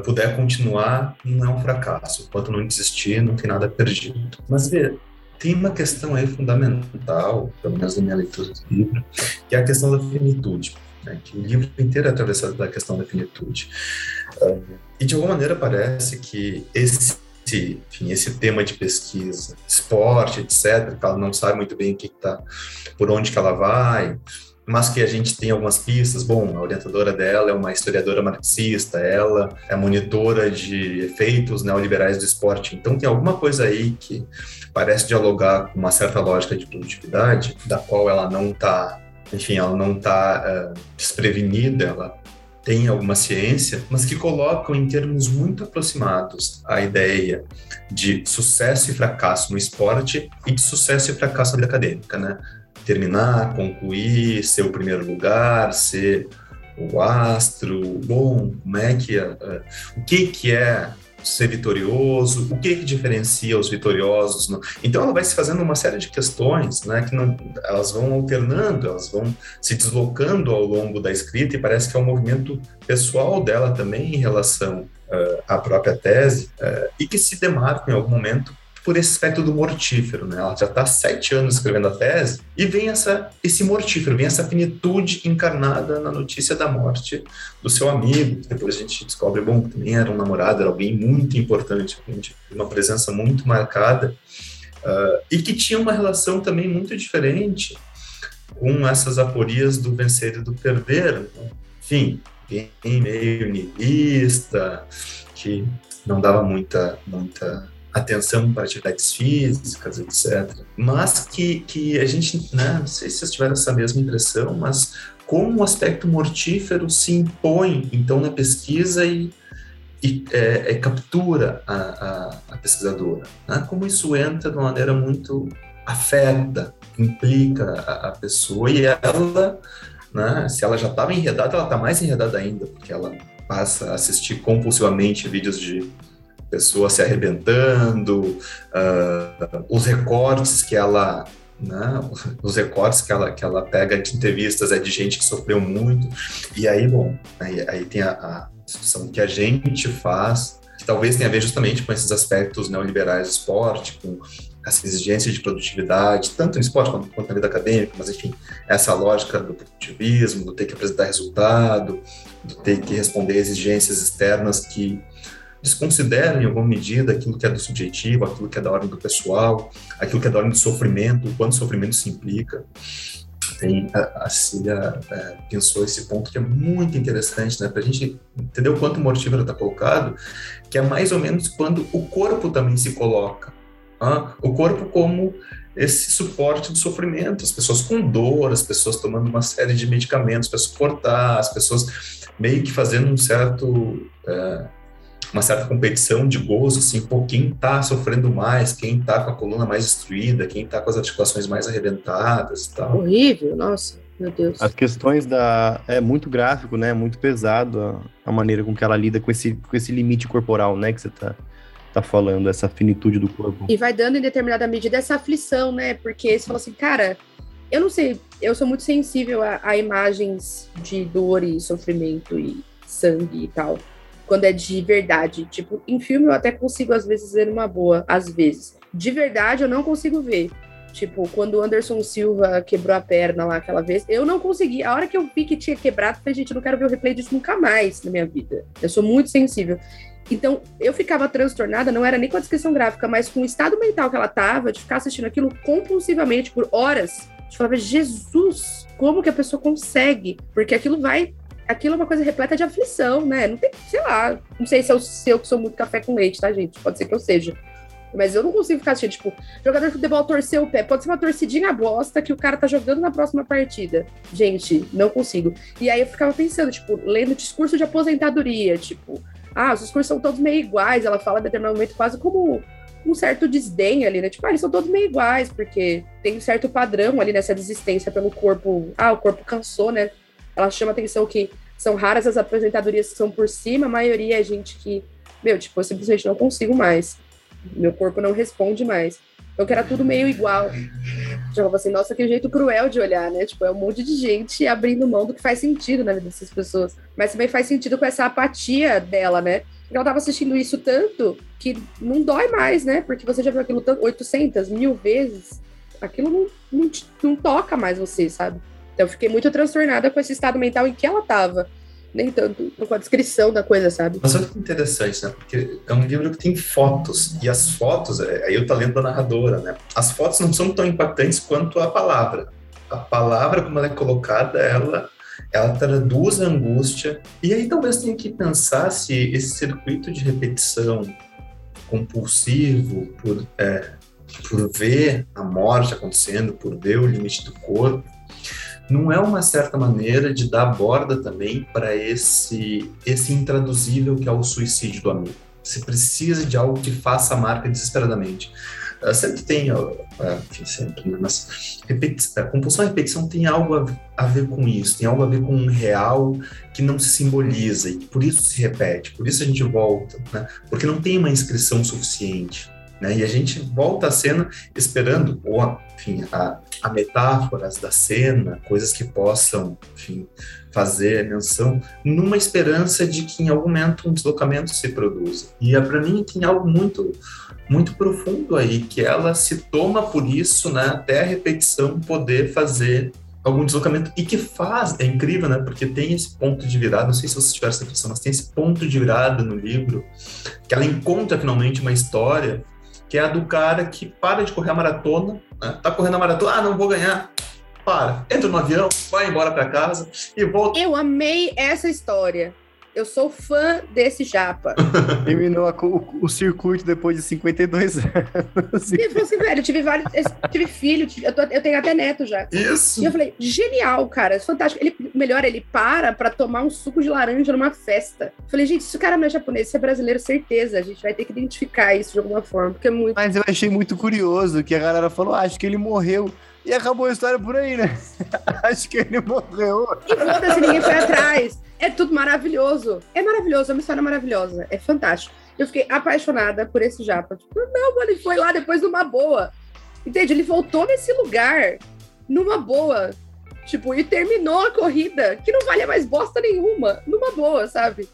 puder continuar, não é um fracasso. Enquanto não desistir, não tem nada perdido. Mas vê, tem uma questão aí fundamental, pelo menos na minha leitura do livro, que é a questão da finitude. Né? Que o livro inteiro é atravessado pela questão da finitude. Uh, e de alguma maneira parece que esse enfim, esse tema de pesquisa, esporte, etc., que ela não sabe muito bem o que está, por onde que ela vai, mas que a gente tem algumas pistas. Bom, a orientadora dela é uma historiadora marxista, ela é monitora de efeitos neoliberais do esporte. Então tem alguma coisa aí que parece dialogar com uma certa lógica de produtividade, da qual ela não está, enfim, ela não está eh, desprevenida, ela tem alguma ciência, mas que colocam em termos muito aproximados a ideia de sucesso e fracasso no esporte e de sucesso e fracasso na vida acadêmica, né? Terminar, concluir, ser o primeiro lugar, ser o astro, bom, como é que é, o que que é ser vitorioso, o que que diferencia os vitoriosos. Então ela vai se fazendo uma série de questões, né, que não, elas vão alternando, elas vão se deslocando ao longo da escrita e parece que é um movimento pessoal dela também em relação uh, à própria tese uh, e que se demarca em algum momento por esse aspecto do mortífero, né? Ela já está sete anos escrevendo a tese e vem essa, esse mortífero, vem essa finitude encarnada na notícia da morte do seu amigo. Depois a gente descobre, bom, também era um namorado, era alguém muito importante, uma presença muito marcada uh, e que tinha uma relação também muito diferente com essas aporias do vencer e do perder. Né? Enfim, meio niilista, que não dava muita, muita atenção para atividades físicas, etc. Mas que, que a gente, né, não sei se vocês tiveram essa mesma impressão, mas como o aspecto mortífero se impõe, então, na pesquisa e, e é, é, captura a, a, a pesquisadora. Né? Como isso entra de uma maneira muito afeta, implica a, a pessoa e ela, né, se ela já estava enredada, ela está mais enredada ainda, porque ela passa a assistir compulsivamente vídeos de pessoa se arrebentando, uh, os recortes que ela né? Os recortes que ela, que ela pega de entrevistas é de gente que sofreu muito. E aí, bom, aí, aí tem a, a discussão que a gente faz, que talvez tenha a ver justamente com esses aspectos neoliberais do esporte, com essa exigência de produtividade, tanto no esporte quanto, quanto na vida acadêmica, mas enfim, essa lógica do produtivismo, do ter que apresentar resultado, do ter que responder exigências externas que desconsideram em alguma medida aquilo que é do subjetivo, aquilo que é da ordem do pessoal, aquilo que é da ordem do sofrimento, o quanto sofrimento se implica. Tem, a, a Cília é, pensou esse ponto que é muito interessante, né, para a gente entender o quanto o mortífero está colocado, que é mais ou menos quando o corpo também se coloca. Ah, o corpo como esse suporte do sofrimento, as pessoas com dor, as pessoas tomando uma série de medicamentos para suportar, as pessoas meio que fazendo um certo é, uma certa competição de gozo, assim, pô, quem está sofrendo mais, quem está com a coluna mais destruída, quem está com as articulações mais arrebentadas e tal. Horrível, nossa, meu Deus. As questões da... é muito gráfico, né, muito pesado a, a maneira com que ela lida com esse, com esse limite corporal, né, que você tá tá falando, essa finitude do corpo. E vai dando em determinada medida essa aflição, né? Porque você fala assim, cara, eu não sei, eu sou muito sensível a, a, imagens de dor e sofrimento e sangue e tal quando é de verdade. Tipo, em filme eu até consigo, às vezes, ver uma boa, às vezes. De verdade, eu não consigo ver. Tipo, quando o Anderson Silva quebrou a perna lá aquela vez, eu não consegui. A hora que eu vi que tinha quebrado, falei, gente, eu não quero ver o replay disso nunca mais na minha vida. Eu sou muito sensível. Então, eu ficava transtornada, não era nem com a descrição gráfica, mas com o estado mental que ela tava, de ficar assistindo aquilo compulsivamente por horas. Eu falava, Jesus, como que a pessoa consegue? Porque aquilo vai aquilo é uma coisa repleta de aflição, né? Não tem, sei lá, não sei se eu, se eu sou muito café com leite, tá, gente? Pode ser que eu seja. Mas eu não consigo ficar assistindo, tipo, jogador de futebol torcer o pé. Pode ser uma torcidinha bosta que o cara tá jogando na próxima partida. Gente, não consigo. E aí eu ficava pensando, tipo, lendo discurso de aposentadoria, tipo, ah, os discursos são todos meio iguais. Ela fala em determinado momento quase como um certo desdém ali, né? Tipo, ah, eles são todos meio iguais, porque tem um certo padrão ali nessa desistência pelo corpo. Ah, o corpo cansou, né? Ela chama atenção que são raras as apresentadorias que são por cima, a maioria é gente que, meu, tipo, eu simplesmente não consigo mais. Meu corpo não responde mais. Então, que era tudo meio igual. Já falava assim, nossa, que jeito cruel de olhar, né? Tipo, é um monte de gente abrindo mão do que faz sentido na vida dessas pessoas. Mas também faz sentido com essa apatia dela, né? Ela tava assistindo isso tanto que não dói mais, né? Porque você já viu aquilo 800, mil vezes. Aquilo não, não, não toca mais você, sabe? Então, eu fiquei muito transtornada com esse estado mental em que ela estava. Nem tanto com a descrição da coisa, sabe? Mas olha que interessante, né? Porque é um livro que tem fotos, e as fotos, é, aí eu tô lendo da narradora, né? As fotos não são tão impactantes quanto a palavra. A palavra, como ela é colocada, ela ela traduz a angústia. E aí talvez tenha que pensar se esse circuito de repetição compulsivo por, é, por ver a morte acontecendo, por ver o limite do corpo, não é uma certa maneira de dar borda também para esse, esse intraduzível que é o suicídio do amigo. Você precisa de algo que faça a marca desesperadamente. Uh, sempre tem, uh, enfim, sempre, né? mas compulsão e repetição tem algo a, a, ver com isso, tem algo a ver com um real que não se simboliza e por isso se repete, por isso a gente volta, né? porque não tem uma inscrição suficiente. Né? E a gente volta à cena esperando, ou, enfim, a, a metáforas da cena, coisas que possam, enfim, fazer menção, numa esperança de que em algum momento um deslocamento se produza. E é, para mim tem algo muito muito profundo aí, que ela se toma por isso, né, até a repetição poder fazer algum deslocamento e que faz, é incrível, né? Porque tem esse ponto de virada, não sei se vocês tiveram essa impressão, mas tem esse ponto de virada no livro, que ela encontra finalmente uma história que é a do cara que para de correr a maratona, né? tá correndo a maratona, ah, não vou ganhar, para, entra no avião, vai embora para casa e volta. Eu amei essa história. Eu sou fã desse japa. Terminou a, o, o, circuito depois de 52 anos. E eu falei assim, velho, eu tive vários. Eu tive filho, tive, eu, tô, eu, tenho até neto já. Isso. E eu falei, genial, cara, é fantástico. Ele, melhor, ele para pra tomar um suco de laranja numa festa. Eu falei, gente, se o cara não é japonês, se é brasileiro, certeza. A gente vai ter que identificar isso de alguma forma, porque é muito. Mas eu achei muito curioso que a galera falou, ah, acho que ele morreu. E acabou a história por aí, né? acho que ele morreu. E foda-se, ninguém foi atrás. É tudo maravilhoso. É maravilhoso, é uma história maravilhosa. É fantástico. Eu fiquei apaixonada por esse japa. Tipo, não, mano, ele foi lá depois de uma boa. Entende? Ele voltou nesse lugar numa boa. Tipo, e terminou a corrida, que não valia mais bosta nenhuma, numa boa, sabe?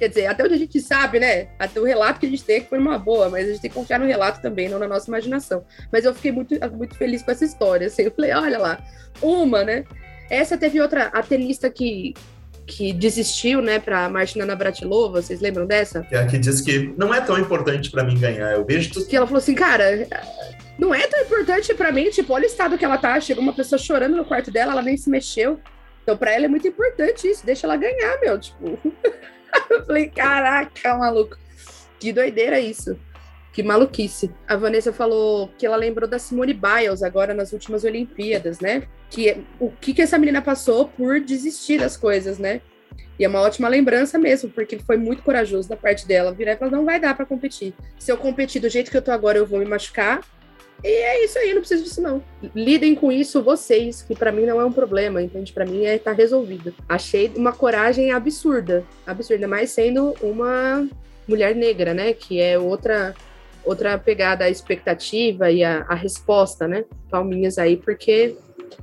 Quer dizer, até onde a gente sabe, né? Até o relato que a gente tem é que foi uma boa, mas a gente tem que confiar no relato também, não na nossa imaginação. Mas eu fiquei muito, muito feliz com essa história. Assim, eu falei, olha lá, uma, né? Essa teve outra, a tenista que, que desistiu, né, para Martina Navratilova, vocês lembram dessa? É que diz que não é tão importante para mim ganhar, eu vejo tudo. Que ela falou assim, cara, não é tão importante para mim, tipo, olha o estado que ela tá, chegou uma pessoa chorando no quarto dela, ela nem se mexeu. Então, para ela é muito importante isso, deixa ela ganhar, meu, tipo. eu falei, caraca, maluco. Que doideira isso. Que maluquice. A Vanessa falou que ela lembrou da Simone Biles agora nas últimas Olimpíadas, né? Que o que, que essa menina passou por desistir das coisas, né? E é uma ótima lembrança mesmo, porque foi muito corajoso da parte dela. Virar e falar: não vai dar para competir. Se eu competir do jeito que eu tô agora, eu vou me machucar. E é isso aí, não preciso disso não. Lidem com isso vocês, que para mim não é um problema, entende? Para mim é tá resolvido. Achei uma coragem absurda, absurda, mas sendo uma mulher negra, né, que é outra outra pegada a expectativa e a, a resposta, né? Palminhas aí, porque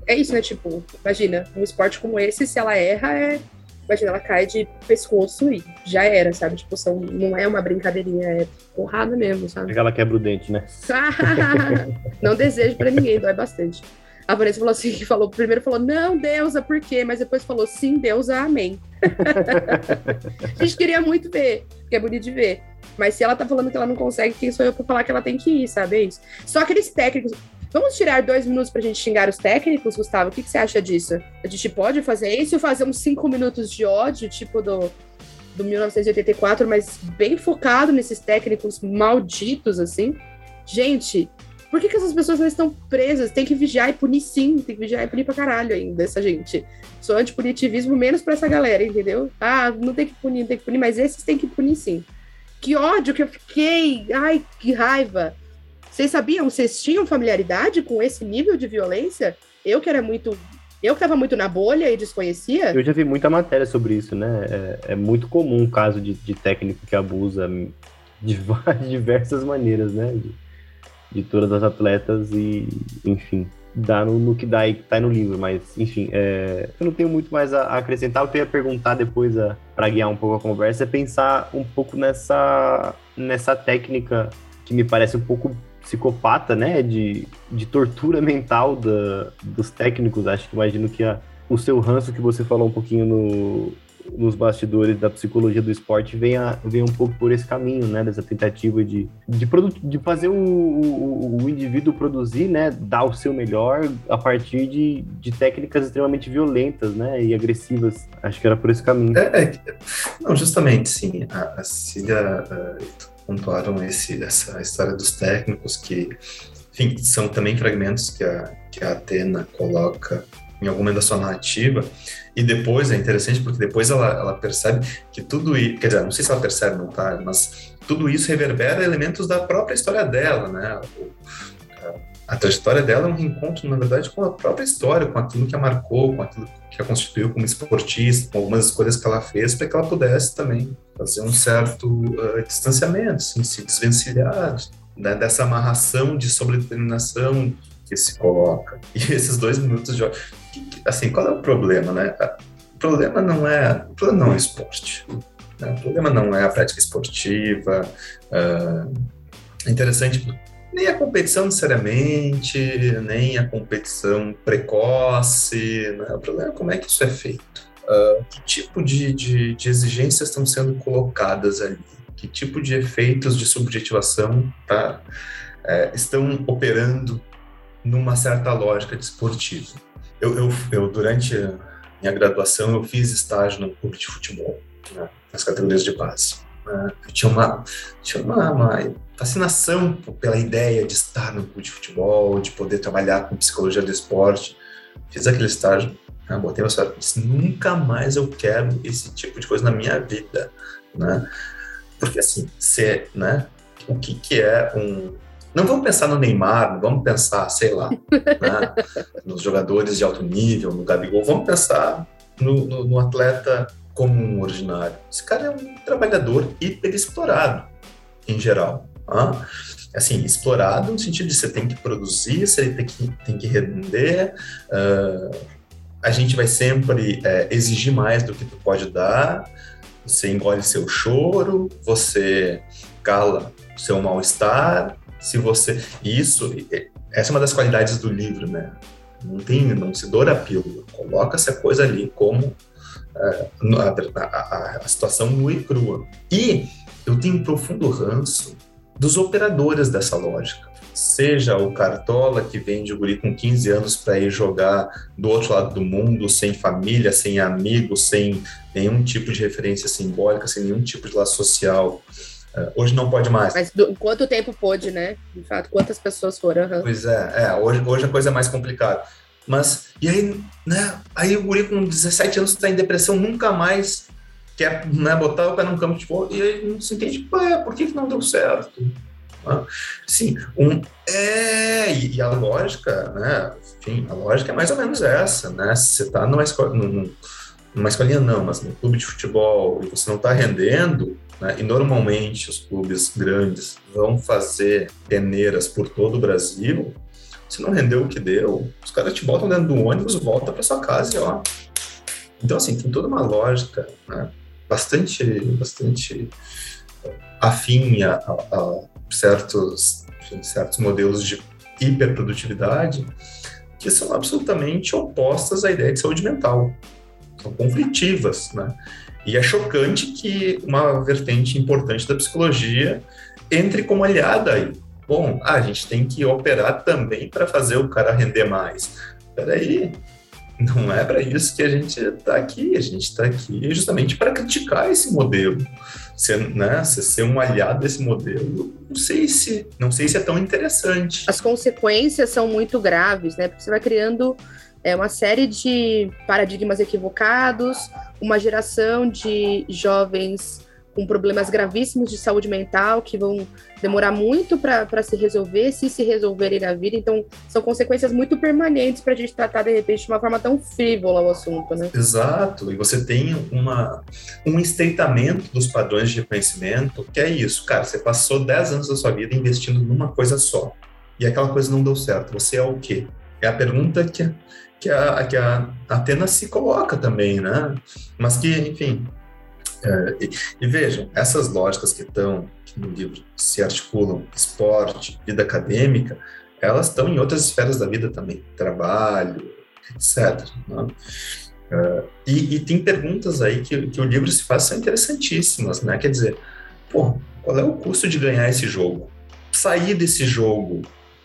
é isso, né? Tipo, imagina, um esporte como esse, se ela erra, é. Imagina, ela cai de pescoço e já era, sabe? Tipo, são, não é uma brincadeirinha, é porrada mesmo, sabe? Ela quebra o dente, né? não desejo para ninguém, dói bastante. A Vanessa falou assim, falou, primeiro falou, não, deusa, por quê? Mas depois falou, sim, deusa, amém. a gente queria muito ver, que é bonito de ver. Mas se ela tá falando que ela não consegue, quem sou eu pra falar que ela tem que ir, sabe? É isso. Só aqueles técnicos. Vamos tirar dois minutos pra gente xingar os técnicos, Gustavo? O que, que você acha disso? A gente pode fazer isso? Fazer uns cinco minutos de ódio, tipo do, do 1984, mas bem focado nesses técnicos malditos, assim? Gente, por que, que essas pessoas não estão presas? Tem que vigiar e punir sim, tem que vigiar e punir pra caralho ainda, essa gente. Sou antipunitivismo menos pra essa galera, entendeu? Ah, não tem que punir, não tem que punir, mas esses tem que punir sim. Que ódio que eu fiquei! Ai, que raiva! Vocês sabiam? Vocês tinham familiaridade com esse nível de violência? Eu que era muito. Eu que estava muito na bolha e desconhecia. Eu já vi muita matéria sobre isso, né? É, é muito comum o caso de, de, técnico que abusa de diversas maneiras, né? De, todas as atletas e, enfim dá no, no, que dá e tá no livro, mas enfim, é, eu não tenho muito mais a, acrescentar. Eu ia perguntar depois para guiar um pouco a conversa, é pensar um pouco nessa, nessa técnica que me parece um pouco psicopata, né? De, de tortura mental da, dos técnicos. Acho que imagino que a, o seu ranço que você falou um pouquinho no, nos bastidores da psicologia do esporte vem, a, vem um pouco por esse caminho, né? Dessa tentativa de, de, de fazer o, o, o, indivíduo produzir, né? Dar o seu melhor a partir de, de técnicas extremamente violentas, né? E agressivas. Acho que era por esse caminho. É, é não, justamente, sim. A, a Cília uh, pontuaram esse, essa história dos técnicos que, enfim, são também fragmentos que a, que a Atena coloca em algum momento da sua narrativa, e depois é interessante porque depois ela, ela percebe que tudo isso, quer dizer, não sei se ela percebe, não tá, mas tudo isso reverbera elementos da própria história dela, né? A trajetória dela é um reencontro, na verdade, com a própria história, com aquilo que a marcou, com aquilo que a constituiu como esportista, com algumas escolhas que ela fez para que ela pudesse também fazer um certo uh, distanciamento, assim, se desvencilhar né, dessa amarração de sobredeterminação que se coloca. E esses dois minutos de assim, qual é o problema, né? O problema não é, o problema não é o esporte. Né? O problema não é a prática esportiva. É interessante, nem a competição necessariamente, nem a competição precoce. Né? O problema é como é que isso é feito. Uh, que tipo de, de, de exigências estão sendo colocadas ali? Que tipo de efeitos de subjetivação tá, é, estão operando numa certa lógica desportiva. Eu, eu, eu, durante minha graduação, eu fiz estágio no clube de futebol, né, nas categorias de base. Né. Eu tinha uma, tinha uma, uma fascinação pela ideia de estar no clube de futebol, de poder trabalhar com psicologia do esporte. Fiz aquele estágio, né, botei meu salário, disse, nunca mais eu quero esse tipo de coisa na minha vida, né? Porque assim, ser, né? O que que é um não vamos pensar no Neymar, não vamos pensar, sei lá, né, nos jogadores de alto nível, no Gabigol, vamos pensar no, no, no atleta comum, ordinário. Esse cara é um trabalhador hiper explorado, em geral. Tá? assim, explorado no sentido de você tem que produzir, você tem que, tem que render, uh, a gente vai sempre é, exigir mais do que tu pode dar, você engole seu choro, você cala seu mal-estar, se você... Isso, essa é uma das qualidades do livro, né? Não tem, não se doura a pílula, coloca essa coisa ali como é, a, a, a, situação nua e crua. E eu tenho um profundo ranço dos operadores dessa lógica. Seja o Cartola, que vende o guri com 15 anos para ir jogar do outro lado do mundo, sem família, sem amigos, sem nenhum tipo de referência simbólica, sem nenhum tipo de laço social. Uh, hoje não pode mais. Mas do, quanto tempo pôde, né? De fato, quantas pessoas foram? Uhum. Pois é, é hoje, hoje a coisa é mais complicada. Mas, e aí, né? Aí o guri com 17 anos está em depressão, nunca mais quer né, botar o pé num campo de futebol, e aí não se entende, é, por que, que não deu certo? Ah, sim, um, é, e, e, a lógica, né? Enfim, a lógica é mais ou menos essa, né? Se você está numa escola, num, numa escolinha não, mas no clube de futebol e você não está rendendo, né? e normalmente os clubes grandes vão fazer peneiras por todo o Brasil, se não rendeu o que deu, os caras te botam dentro do ônibus, volta para sua casa e ó. Então, assim, tem toda uma lógica né, bastante, bastante afim a, a certos, enfim, certos modelos de hiperprodutividade que são absolutamente opostas à ideia de saúde mental. São conflitivas, né? E é chocante que uma vertente importante da psicologia entre como aliada aí bom, ah, a gente tem que operar também para fazer o cara render mais. Peraí, não é para isso que a gente está aqui. A gente está aqui justamente para criticar esse modelo. Ser, né, ser um aliado desse modelo, não sei se não sei se é tão interessante. As consequências são muito graves, né? Porque você vai criando é, uma série de paradigmas equivocados, uma geração de jovens com problemas gravíssimos de saúde mental que vão demorar muito para se resolver, se se resolverem na vida. Então, são consequências muito permanentes para a gente tratar, de repente, de uma forma tão frívola o assunto, né? Exato. E você tem uma, um estreitamento dos padrões de reconhecimento, que é isso, cara, você passou 10 anos da sua vida investindo numa coisa só. E aquela coisa não deu certo. Você é o quê? É a pergunta que, que, a, que a Atena se coloca também, né? Mas que, enfim, é, e, e, vejam, essas lógicas que estão no livro se articulam esporte, vida acadêmica, elas estão em outras esferas da vida também, trabalho, etc. Né? Uh, e, e, tem perguntas aí que, que o livro se faz são interessantíssimas, né? Quer dizer, pô, qual é o custo de ganhar esse jogo? Sair desse jogo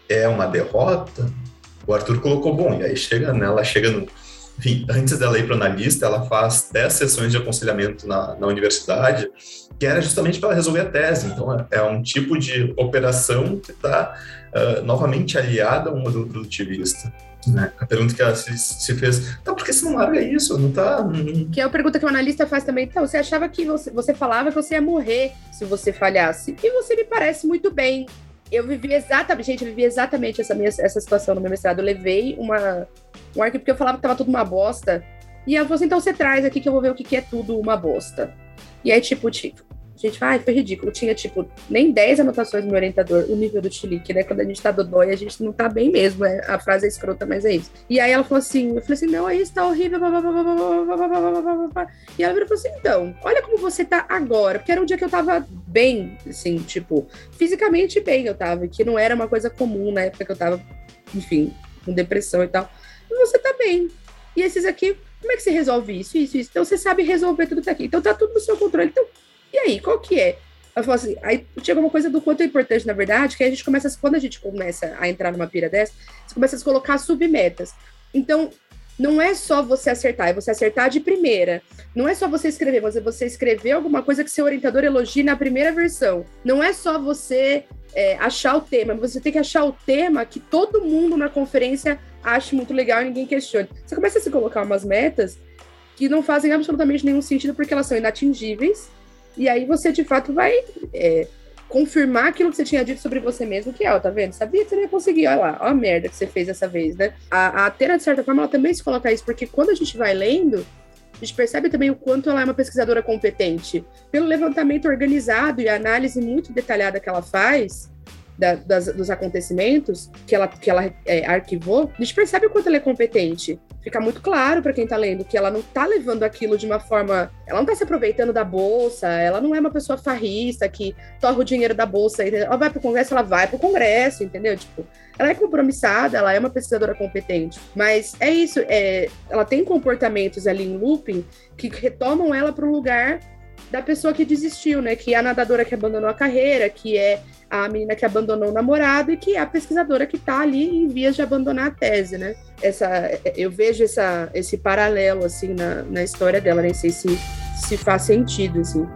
é uma derrota? O Arthur colocou bom, e aí chega, né, ela chega no, enfim, antes dela ir para analista, ela faz 10 sessões de aconselhamento na, na universidade, que era justamente para resolver a tese. Então, é, é um tipo de operação que está uh, novamente aliada a um modelo produtivista. Né? A pergunta que ela se, se, fez, tá, por que você não larga isso? Não tá. Que é a pergunta que o analista faz também. Então, você achava que você, você falava que você ia morrer se você falhasse. E você me parece muito bem eu vivi exatamente, gente, eu vivi exatamente essa, minha, essa situação no meu mestrado. Eu levei uma, um arquivo porque eu falava que tava tudo uma bosta. E ela falou assim: então você traz aqui que eu vou ver o que, que é tudo uma bosta. E aí, tipo, tipo, gente, ai, foi ridículo. Tinha, tipo, nem 10 anotações no meu orientador, o nível do chilique, né? Quando a gente tá dodói, a gente não tá bem mesmo. É, a frase é escrota, mas é isso. E aí ela falou assim: eu falei assim, não, é isso, tá horrível. E ela virou e falou assim: então, olha como você tá agora. Porque era um dia que eu tava bem, assim, tipo, fisicamente bem eu tava, que não era uma coisa comum na época que eu tava, enfim, com depressão e tal. E você tá bem. E esses aqui, como é que você resolve isso, isso, isso? Então você sabe resolver tudo que tá aqui. Então tá tudo no seu controle. Então e aí, qual que é? Eu falo assim, aí chega uma coisa do quanto é importante, na verdade, que a gente começa, quando a gente começa a entrar numa pira dessa, você começa a colocar submetas. Então, não é só você acertar, é você acertar de primeira. Não é só você escrever, mas é você escrever alguma coisa que seu orientador elogie na primeira versão. Não é só você é, achar o tema, você tem que achar o tema que todo mundo na conferência ache muito legal e ninguém questione. Você começa a se colocar umas metas que não fazem absolutamente nenhum sentido porque elas são inatingíveis e aí você, de fato, vai é, confirmar aquilo que você tinha dito sobre você mesmo, que é, ó, tá vendo? Sabia que você não ia conseguir, olha lá, ó a merda que você fez dessa vez, né? A, a de certa forma, ela também se coloca isso, porque quando a gente vai lendo, a gente percebe também o quanto ela é uma pesquisadora competente. Pelo levantamento organizado e análise muito detalhada que ela faz, da, das, dos acontecimentos que ela, que ela é, arquivou, a gente percebe o quanto ela é competente. Fica muito claro para quem tá lendo que ela não tá levando aquilo de uma forma. Ela não tá se aproveitando da bolsa, ela não é uma pessoa farrista que torra o dinheiro da bolsa. Entendeu? Ela vai pro Congresso, ela vai pro Congresso, entendeu? Tipo, ela é compromissada, ela é uma pesquisadora competente. Mas é isso, é, ela tem comportamentos ali em looping que retomam ela para um lugar da pessoa que desistiu, né? Que é a nadadora que abandonou a carreira, que é a menina que abandonou o namorado e que é a pesquisadora que está ali em vias de abandonar a tese, né? Essa, eu vejo essa, esse paralelo, assim, na, na história dela, nem sei se, se faz sentido, assim.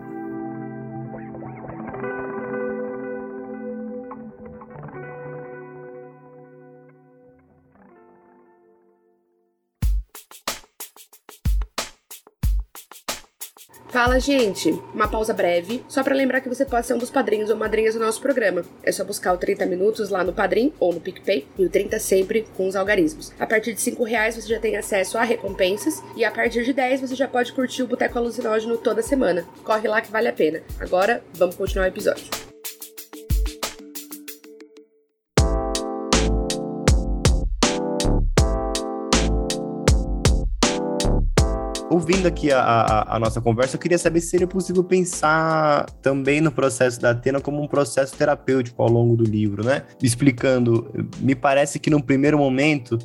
Fala, gente! Uma pausa breve, só para lembrar que você pode ser um dos padrinhos ou madrinhas do nosso programa. É só buscar o 30 Minutos lá no Padrim ou no PicPay e o 30 sempre com os algarismos. A partir de 5 reais você já tem acesso a recompensas e a partir de 10 você já pode curtir o Boteco Alucinógeno toda semana. Corre lá que vale a pena. Agora, vamos continuar o episódio. Ouvindo aqui a, a, a, nossa conversa, eu queria saber se seria possível pensar também no processo da Atena como um processo terapêutico ao longo do livro, né? Explicando, me parece que no primeiro momento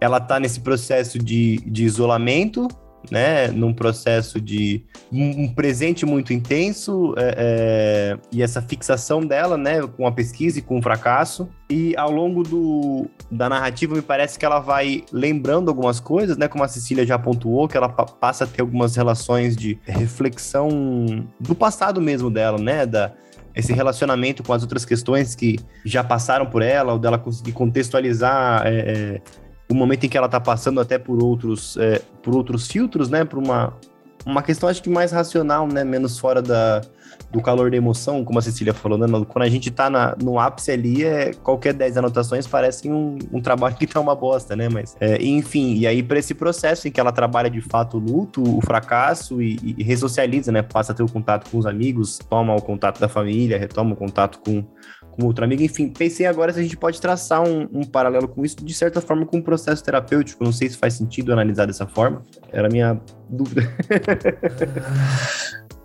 ela está nesse processo de, de isolamento, né, num processo de um presente muito intenso é, é, e essa fixação dela, né, com a pesquisa e com o fracasso. E ao longo do, da narrativa, me parece que ela vai lembrando algumas coisas, né, como a Cecília já pontuou, que ela passa a ter algumas relações de reflexão do passado mesmo dela, né, da, esse relacionamento com as outras questões que já passaram por ela, ou dela conseguir contextualizar é, é o momento em que ela está passando até por outros, é, por outros filtros, né? Por uma, uma questão, acho que mais racional, né? Menos fora da, do calor da emoção, como a Cecília falou, né? Quando a gente está no ápice ali, é, qualquer 10 anotações parecem um, um trabalho que tá uma bosta, né? Mas, é, enfim, e aí para esse processo em que ela trabalha de fato o luto, o fracasso e, e ressocializa, né? Passa a ter o contato com os amigos, toma o contato da família, retoma o contato com com outro amigo. Enfim, pensei agora se a gente pode traçar um, um, paralelo com isso, de certa forma, com um processo terapêutico. Não sei se faz sentido analisar dessa forma. Era a minha dúvida.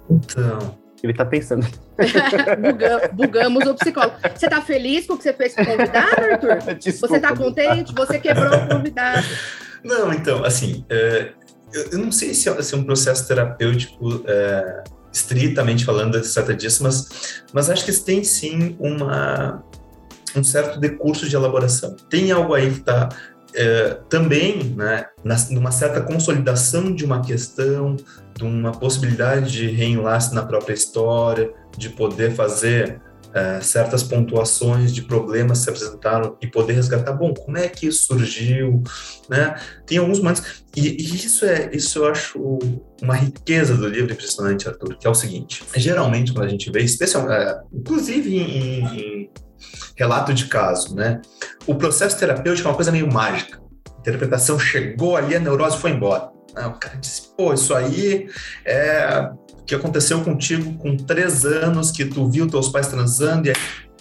então. Ele tá pensando. Buga, bugamos o psicólogo. Você tá feliz com o que você fez com o convidado, Arthur? Desculpa, você tá contente? Você quebrou o convidado. Não, então, assim, é, eu, não sei se é, se é um processo terapêutico é, estritamente falando, trata disso, mas, mas acho que tem sim uma, um certo decurso de elaboração. Tem algo aí que está é, também né, na, numa certa consolidação de uma questão, de uma possibilidade de reenlace na própria história, de poder fazer é, certas pontuações de problemas se apresentaram e poder resgatar, bom, como é que isso surgiu, né? Tem alguns momentos, e, e isso é, isso eu acho uma riqueza do livro impressionante, Arthur, que é o seguinte, geralmente quando a gente vê, especialmente, é, inclusive em, em relato de caso, né? O processo terapêutico é uma coisa meio mágica. A interpretação chegou ali, a neurose foi embora. O cara disse, pô, isso aí é que aconteceu contigo com três anos, que tu viu teus pais transando e aí,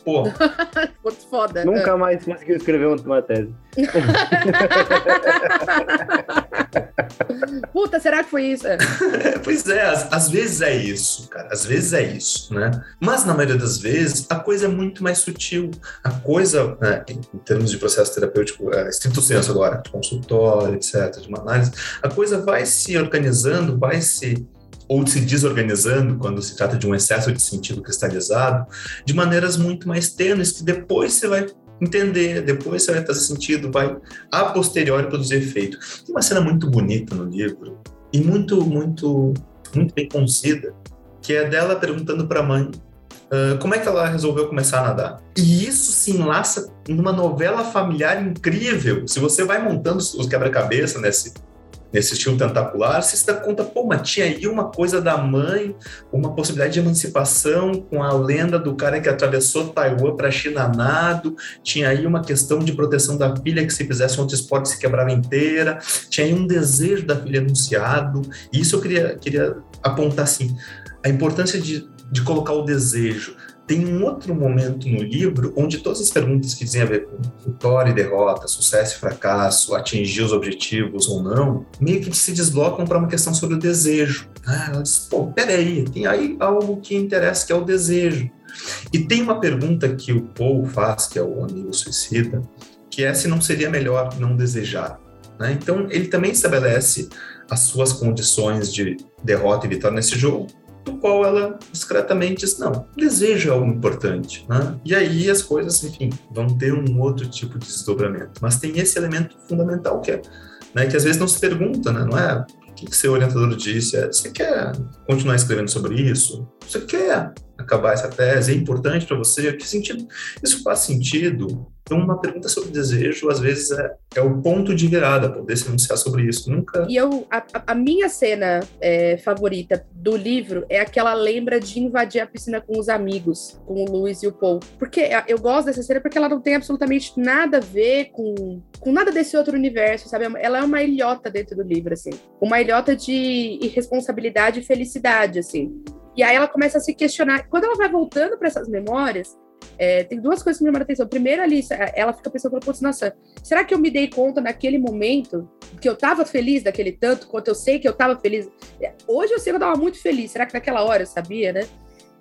pô. foda. Nunca é. mais conseguiu escrever uma tese. Puta, será que foi isso? pois é, às, às, vezes é isso, cara. Às vezes é isso, né? Mas na maioria das vezes a coisa é muito mais sutil. A coisa, né, em, em, termos de processo terapêutico, é, estrito senso agora, de consultório, etc., de uma análise, a coisa vai se organizando, vai se ou se desorganizando quando se trata de um excesso de sentido cristalizado, de maneiras muito mais tênues que depois você vai entender, depois você vai fazer sentido, vai a posteriori produzir efeito. Tem uma cena muito bonita no livro e muito, muito, muito bem conduzida, que é dela perguntando para a mãe uh, como é que ela resolveu começar a nadar. E isso se enlaça numa novela familiar incrível. Se você vai montando os quebra-cabeça nesse nesse estilo tentacular, você se dá conta, pô, mas tinha aí uma coisa da mãe, uma possibilidade de emancipação com a lenda do cara que atravessou Taiwan para China nado, tinha aí uma questão de proteção da filha que se fizesse um outro esporte se quebrava inteira, tinha aí um desejo da filha anunciado, e isso eu queria, queria apontar assim, a importância de, de colocar o desejo, tem um outro momento no livro onde todas as perguntas que dizem a ver com vitória e derrota, sucesso e fracasso, atingir os objetivos ou não, meio que se deslocam para uma questão sobre o desejo. Ah, ela diz, pô, peraí, tem aí algo que interessa, que é o desejo. E tem uma pergunta que o Paul faz, que é o amigo suicida, que é se não seria melhor não desejar. Né? Então, ele também estabelece as suas condições de derrota e vitória nesse jogo, do qual ela discretamente diz, não, desejo é algo importante. Né? E aí as coisas, enfim, vão ter um outro tipo de desdobramento. Mas tem esse elemento fundamental que é, né, que às vezes não se pergunta, né, não é o que, que seu orientador disse? É, você quer continuar escrevendo sobre isso? Você quer acabar essa tese? É importante para você? Que sentido? Isso faz sentido? Então, uma pergunta sobre desejo, às vezes, é, é o ponto de virada, poder se anunciar sobre isso. Nunca. E eu, a, a minha cena é, favorita do livro é aquela lembra de invadir a piscina com os amigos, com o Luiz e o Paul. Porque eu gosto dessa cena porque ela não tem absolutamente nada a ver com, com nada desse outro universo, sabe? Ela é uma ilhota dentro do livro, assim. Uma ilhota de irresponsabilidade e felicidade, assim. E aí ela começa a se questionar. Quando ela vai voltando para essas memórias, é, tem duas coisas que me chamaram a atenção. Primeiro, ali, ela fica pensando, putz, nossa, será que eu me dei conta naquele momento que eu estava feliz daquele tanto, quanto eu sei que eu estava feliz? Hoje eu sei que eu estava muito feliz. Será que naquela hora eu sabia, né?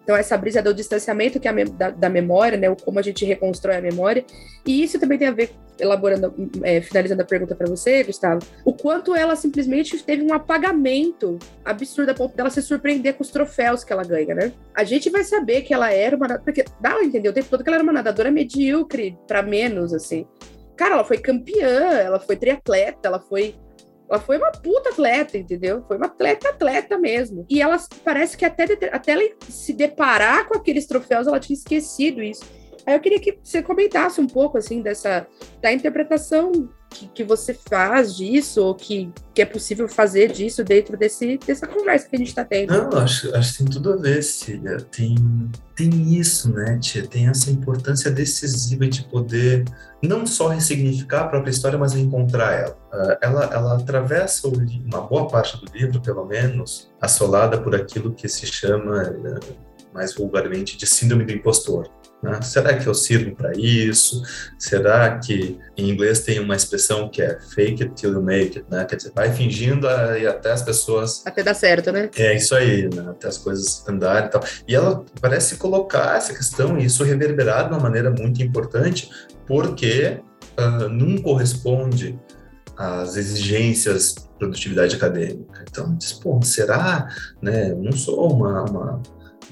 Então, essa brisa do distanciamento que é da, da, memória, né? Como a gente reconstrói a memória. E isso também tem a ver, elaborando, é, finalizando a pergunta para você, Gustavo, o quanto ela simplesmente teve um apagamento absurdo a ponto dela se surpreender com os troféus que ela ganha, né? A gente vai saber que ela era uma. Porque dá a entender o tempo todo que ela era uma nadadora medíocre, para menos, assim. Cara, ela foi campeã, ela foi triatleta, ela foi ela foi uma puta atleta, entendeu? Foi uma atleta, atleta mesmo. E ela parece que até, até ela se deparar com aqueles troféus, ela tinha esquecido isso. Aí eu queria que você comentasse um pouco, assim, dessa da interpretação que, que você faz disso, ou que, que é possível fazer disso dentro desse, dessa conversa que a gente está tendo. Não, acho, acho que tem tudo a ver, Cília. Tem, tem isso, né, tia? Tem essa importância decisiva de poder não só ressignificar a própria história, mas encontrar ela. Uh, ela, ela atravessa uma boa parte do livro, pelo menos, assolada por aquilo que se chama, uh, mais vulgarmente, de síndrome do impostor. Né? Será que eu sirvo para isso? Será que em inglês tem uma expressão que é fake it till you make it, né? Quer dizer, vai fingindo e até as pessoas. Até dar certo, né? É isso aí, né? até as coisas andarem e tal. E ela parece colocar essa questão e isso reverberar de uma maneira muito importante, porque uh, não corresponde às exigências de produtividade acadêmica. Então, diz, pô, será? Né? Eu não sou uma, uma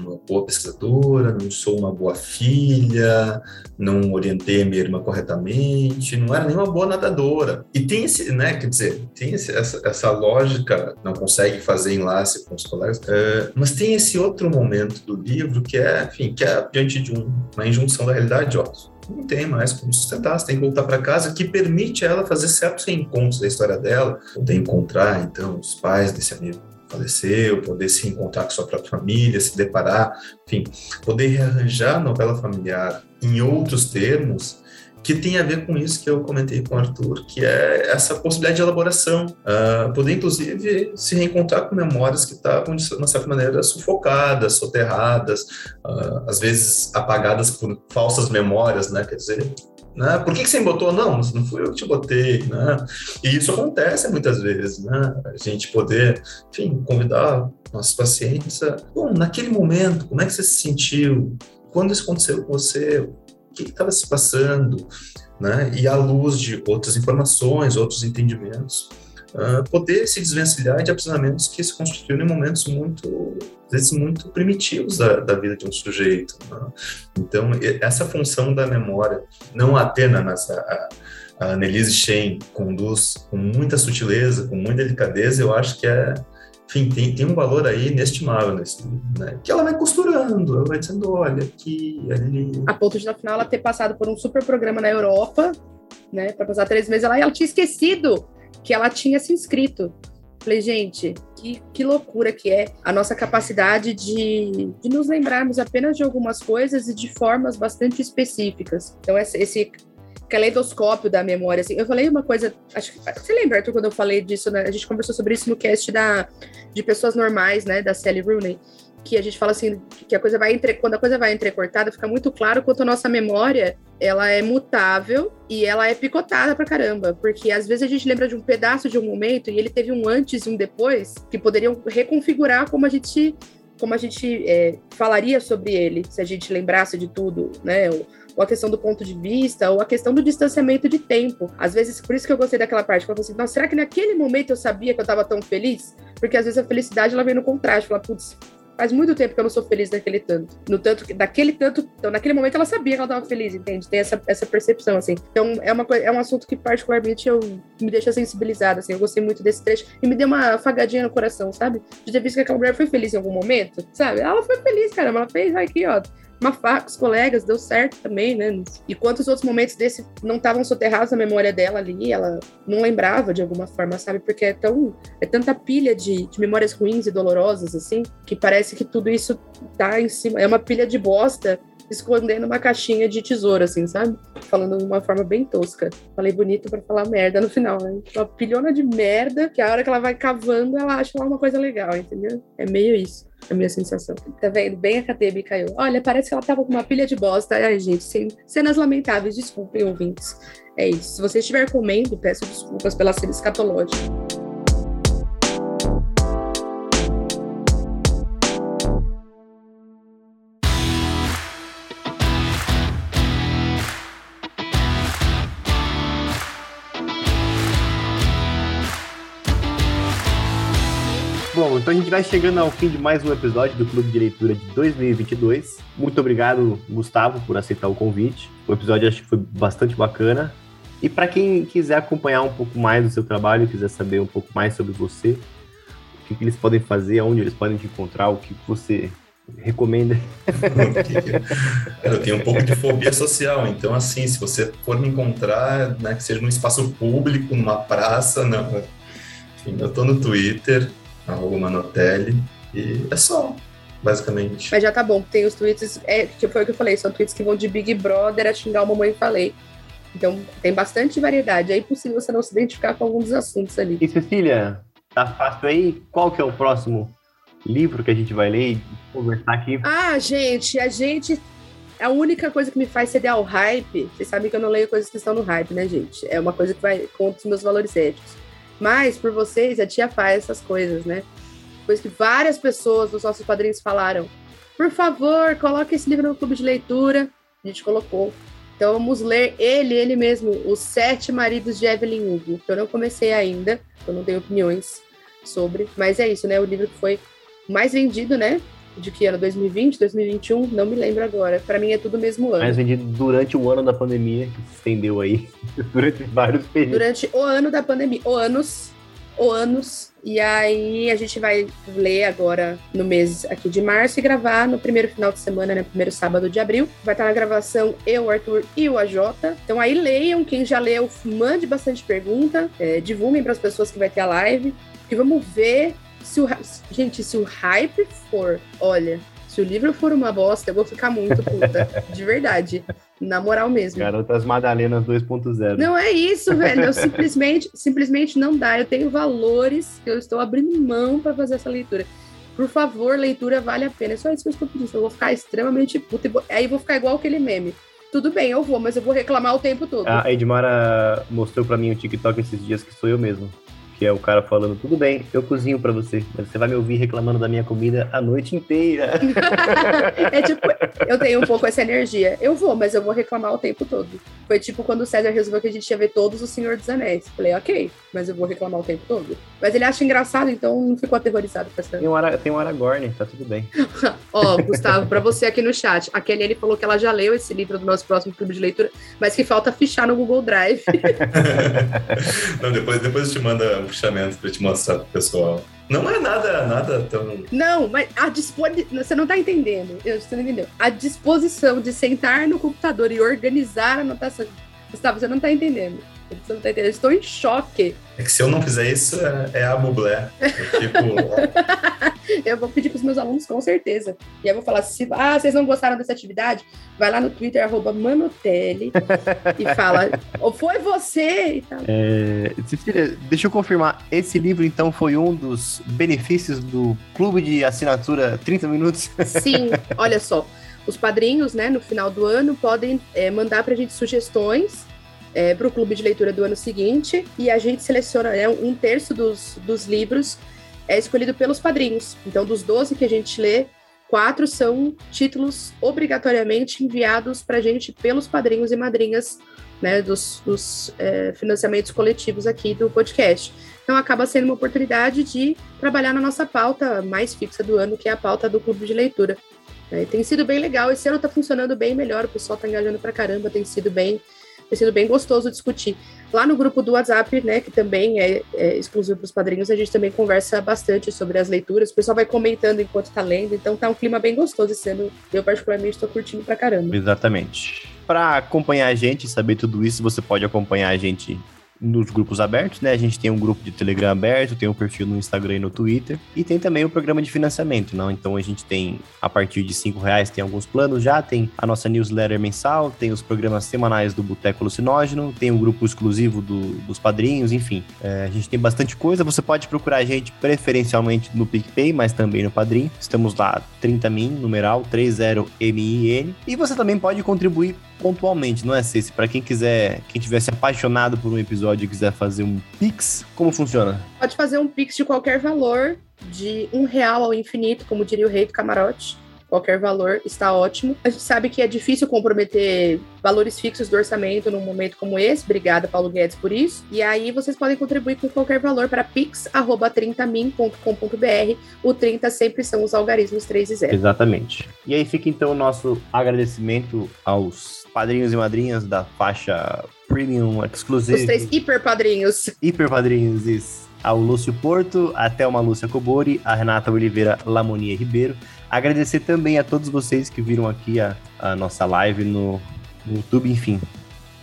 uma boa pesquisadora, não sou uma boa filha, não orientei a minha irmã corretamente, não era nem uma boa nadadora. E tem esse, né, quer dizer, tem esse, essa, essa lógica, não consegue fazer enlace com os colegas, é, mas tem esse outro momento do livro que é, enfim, que é diante de um, uma injunção da realidade, ó, não tem mais como sustentar, você tem que voltar para casa, que permite ela fazer certos encontros da história dela, poder encontrar, então, os pais desse amigo faleceu, poder se encontrar com sua própria família, se deparar, enfim, poder rearranjar a novela familiar em outros termos que tem a ver com isso que eu comentei com o Arthur, que é essa possibilidade de elaboração, uh, poder inclusive se reencontrar com memórias que estavam de uma certa maneira sufocadas, soterradas, uh, às vezes apagadas por falsas memórias, né? Quer dizer, né? Por que, que você botou? Não, não fui eu que te botei. Né? E isso acontece muitas vezes. Né? A gente poder, enfim, convidar nossos pacientes a, bom, naquele momento, como é que você se sentiu? Quando isso aconteceu com você? O que estava se passando? Né? E à luz de outras informações, outros entendimentos, uh, poder se desvencilhar de aprisionamentos que se constituíram em momentos muito, às vezes, muito primitivos da, da vida de um sujeito. Né? Então, essa função da memória, não apenas a, a Annelise Schein conduz com muita sutileza, com muita delicadeza, eu acho que é, enfim, tem, tem um valor aí inestimável nesse livro, né? Que ela vai costurando, ela vai dizendo, olha, aqui, ali. A ponto de, no final, ela ter passado por um super programa na Europa, né, para passar três meses lá, e ela tinha esquecido que ela tinha se inscrito. Falei, gente, que, que loucura que é a nossa capacidade de, de nos lembrarmos apenas de algumas coisas e de formas bastante específicas. Então, esse, caleidoscópio da memória, assim, eu falei uma coisa, acho que, você lembra, Arthur, quando eu falei disso, né? A gente conversou sobre isso no cast da, de pessoas normais, né, da Sally Rooney, que a gente fala assim, que a coisa vai entre, quando a coisa vai entrecortada, fica muito claro quanto a nossa memória ela é mutável e ela é picotada pra caramba, porque às vezes a gente lembra de um pedaço de um momento e ele teve um antes e um depois que poderiam reconfigurar como a gente como a gente é, falaria sobre ele se a gente lembrasse de tudo, né? Ou, ou, a questão do ponto de vista, ou a questão do distanciamento de tempo. Às vezes, por isso que eu gostei daquela parte, que eu falei assim, nossa, será que naquele momento eu sabia que eu estava tão feliz? Porque às vezes a felicidade ela vem no contraste, fala, putz, faz muito tempo que eu não sou feliz daquele tanto. No tanto daquele tanto, então naquele momento ela sabia que ela estava feliz, entende? Tem essa, essa percepção assim. Então é uma é um assunto que particularmente eu me deixa sensibilizada assim. Eu gostei muito desse trecho e me deu uma afagadinha no coração, sabe? De ter visto que aquela mulher foi feliz em algum momento, sabe? Ela foi feliz, caramba, ela fez aqui, ó, uma faca com os colegas, deu certo também, né? E quantos outros momentos desse não estavam soterrados na memória dela ali, ela não lembrava de alguma forma, sabe? Porque é tão é tanta pilha de, de memórias ruins e dolorosas, assim, que parece que tudo isso tá em cima, é uma pilha de bosta escondendo uma caixinha de tesouro, assim, sabe? Falando de uma forma bem tosca. Falei bonito para falar merda no final, né? Uma pilhona de merda que a hora que ela vai cavando, ela acha lá uma coisa legal, entendeu? É meio isso a minha sensação. Tá vendo? Bem acadêmica eu. Olha, parece que ela tava com uma pilha de bosta. Ai, gente, cenas lamentáveis, desculpem, ouvintes. É isso. Se você estiver comendo, peço desculpas pela cena escatológica. Bom, então a gente vai chegando ao fim de mais um episódio do Clube de Leitura de 2022. Muito obrigado, Gustavo, por aceitar o convite. O episódio acho que foi bastante bacana. E para quem quiser acompanhar um pouco mais do seu trabalho, quiser saber um pouco mais sobre você, o que, que eles podem fazer, onde eles podem te encontrar, o que você recomenda? eu tenho um pouco de fobia social, então assim, se você for me encontrar, né, que seja num espaço público, numa praça, não. Enfim, eu tô no Twitter, arroba Manotelli, e é só, basicamente. Mas já tá bom, tem os tweets, é, que foi o que eu falei, são tweets que vão de Big Brother a xingar o mamãe falei. Então tem bastante variedade, é impossível você não se identificar com alguns dos assuntos ali. E Cecília, tá fácil aí? Qual que é o próximo livro que a gente vai ler e conversar aqui? Ah, gente, a gente a única coisa que me faz ceder ao hype, vocês sabem que eu não leio coisas que estão no hype, né, gente? É uma coisa que vai contra os meus valores éticos. Mas, por vocês, a tia faz essas coisas, né? Depois que várias pessoas dos nossos padrinhos falaram, por favor, coloque esse livro no clube de leitura, a gente colocou. Então vamos ler ele, ele mesmo, Os Sete Maridos de Evelyn Hugo. Eu não comecei ainda, eu não tenho opiniões sobre, mas é isso, né? O livro que foi mais vendido, né? De que ano? 2020, 2021? Não me lembro agora. Para mim é tudo o mesmo ano. Mais vendido durante o ano da pandemia, que se estendeu aí durante vários períodos. Durante o ano da pandemia, o anos, o anos. E aí a gente vai ler agora no mês aqui de março e gravar no primeiro final de semana, né? Primeiro sábado de abril. Vai estar na gravação eu, o Arthur e o AJ. Então aí leiam, quem já leu, mande bastante pergunta, é, divulguem para as pessoas que vai ter a live. E vamos ver se o, gente, se o hype for, olha, se o livro for uma bosta, eu vou ficar muito puta. de verdade. Na moral mesmo. Garotas Madalenas 2.0. Não é isso, velho. Eu simplesmente, simplesmente não dá. Eu tenho valores que eu estou abrindo mão para fazer essa leitura. Por favor, leitura vale a pena. É só isso que eu estou pedindo. Eu vou ficar extremamente puta. Aí vou ficar igual aquele meme. Tudo bem, eu vou, mas eu vou reclamar o tempo todo. A Edmara mostrou para mim o TikTok esses dias que sou eu mesmo que é o cara falando, tudo bem, eu cozinho para você, mas você vai me ouvir reclamando da minha comida a noite inteira. é tipo, eu tenho um pouco essa energia. Eu vou, mas eu vou reclamar o tempo todo. Foi tipo quando o César resolveu que a gente ia ver todos os Senhor dos Anéis. Falei, ok, mas eu vou reclamar o tempo todo. Mas ele acha engraçado, então não ficou aterrorizado com essa. Tem um, Ara, tem um Aragorn, tá tudo bem. Ó, oh, Gustavo, para você aqui no chat, a Kelly ele falou que ela já leu esse livro do nosso próximo clube de leitura, mas que falta fichar no Google Drive. não, depois, depois eu te manda puxamento para te mostrar pro pessoal. Não é nada, nada tão. Não, mas a disposição. Você não tá entendendo. Você não entendeu. A disposição de sentar no computador e organizar a anotação. Gustavo, você não tá entendendo. Você não tá entendendo? Eu estou em choque. É que se eu não fizer isso, é, é a bublé. Eu fico. eu vou pedir para os meus alunos com certeza. E eu vou falar: se ah, vocês não gostaram dessa atividade, vai lá no Twitter, arroba Manotelli, e fala: ou foi você e tal. É, Cecília, deixa eu confirmar. Esse livro, então, foi um dos benefícios do clube de assinatura 30 Minutos? Sim, olha só. Os padrinhos, né, no final do ano, podem é, mandar para a gente sugestões é, para o clube de leitura do ano seguinte e a gente seleciona né, um terço dos, dos livros é escolhido pelos padrinhos. Então, dos 12 que a gente lê, quatro são títulos obrigatoriamente enviados para a gente pelos padrinhos e madrinhas né, dos, dos é, financiamentos coletivos aqui do podcast. Então, acaba sendo uma oportunidade de trabalhar na nossa pauta mais fixa do ano, que é a pauta do clube de leitura. É, tem sido bem legal. Esse ano está funcionando bem melhor, o pessoal está engajando para caramba, tem sido bem tem sido bem gostoso discutir. Lá no grupo do WhatsApp, né, que também é, é exclusivo para os padrinhos, a gente também conversa bastante sobre as leituras. O pessoal vai comentando enquanto está lendo, então tá um clima bem gostoso esse ano. Eu, particularmente, estou curtindo pra caramba. Exatamente. Para acompanhar a gente e saber tudo isso, você pode acompanhar a gente nos grupos abertos, né? A gente tem um grupo de Telegram aberto, tem um perfil no Instagram e no Twitter, e tem também o programa de financiamento, não? Então a gente tem, a partir de cinco reais, tem alguns planos já, tem a nossa newsletter mensal, tem os programas semanais do Boteco Alucinógeno, tem um grupo exclusivo do, dos padrinhos, enfim. É, a gente tem bastante coisa, você pode procurar a gente preferencialmente no PicPay, mas também no Padrim. Estamos lá, 30min, numeral 30min, e você também pode contribuir pontualmente, não é, Ceci? Para quem quiser, quem tivesse apaixonado por um episódio e quiser fazer um Pix, como funciona? Pode fazer um Pix de qualquer valor, de um real ao infinito, como diria o rei do camarote qualquer valor está ótimo. A gente sabe que é difícil comprometer valores fixos do orçamento num momento como esse. Obrigada, Paulo Guedes, por isso. E aí vocês podem contribuir com qualquer valor para pix@30min.com.br. O 30 sempre são os algarismos 3 e 0. Exatamente. E aí fica então o nosso agradecimento aos padrinhos e madrinhas da faixa Premium Exclusive. Os três hiper padrinhos. Hiper padrinhos, isso. Ao Lúcio Porto, até uma Lúcia Cobori, a Renata Oliveira Lamonia Ribeiro, Agradecer também a todos vocês que viram aqui a, a nossa live no, no YouTube, enfim.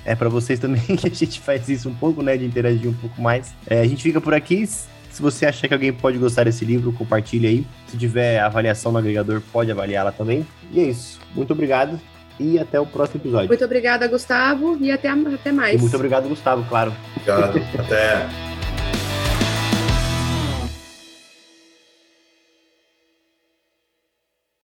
É para vocês também que a gente faz isso um pouco, né? De interagir um pouco mais. É, a gente fica por aqui. Se você achar que alguém pode gostar desse livro, compartilhe aí. Se tiver avaliação no agregador, pode avaliá-la também. E é isso. Muito obrigado e até o próximo episódio. Muito obrigada, Gustavo, e até, até mais. E muito obrigado, Gustavo, claro. Obrigado. até.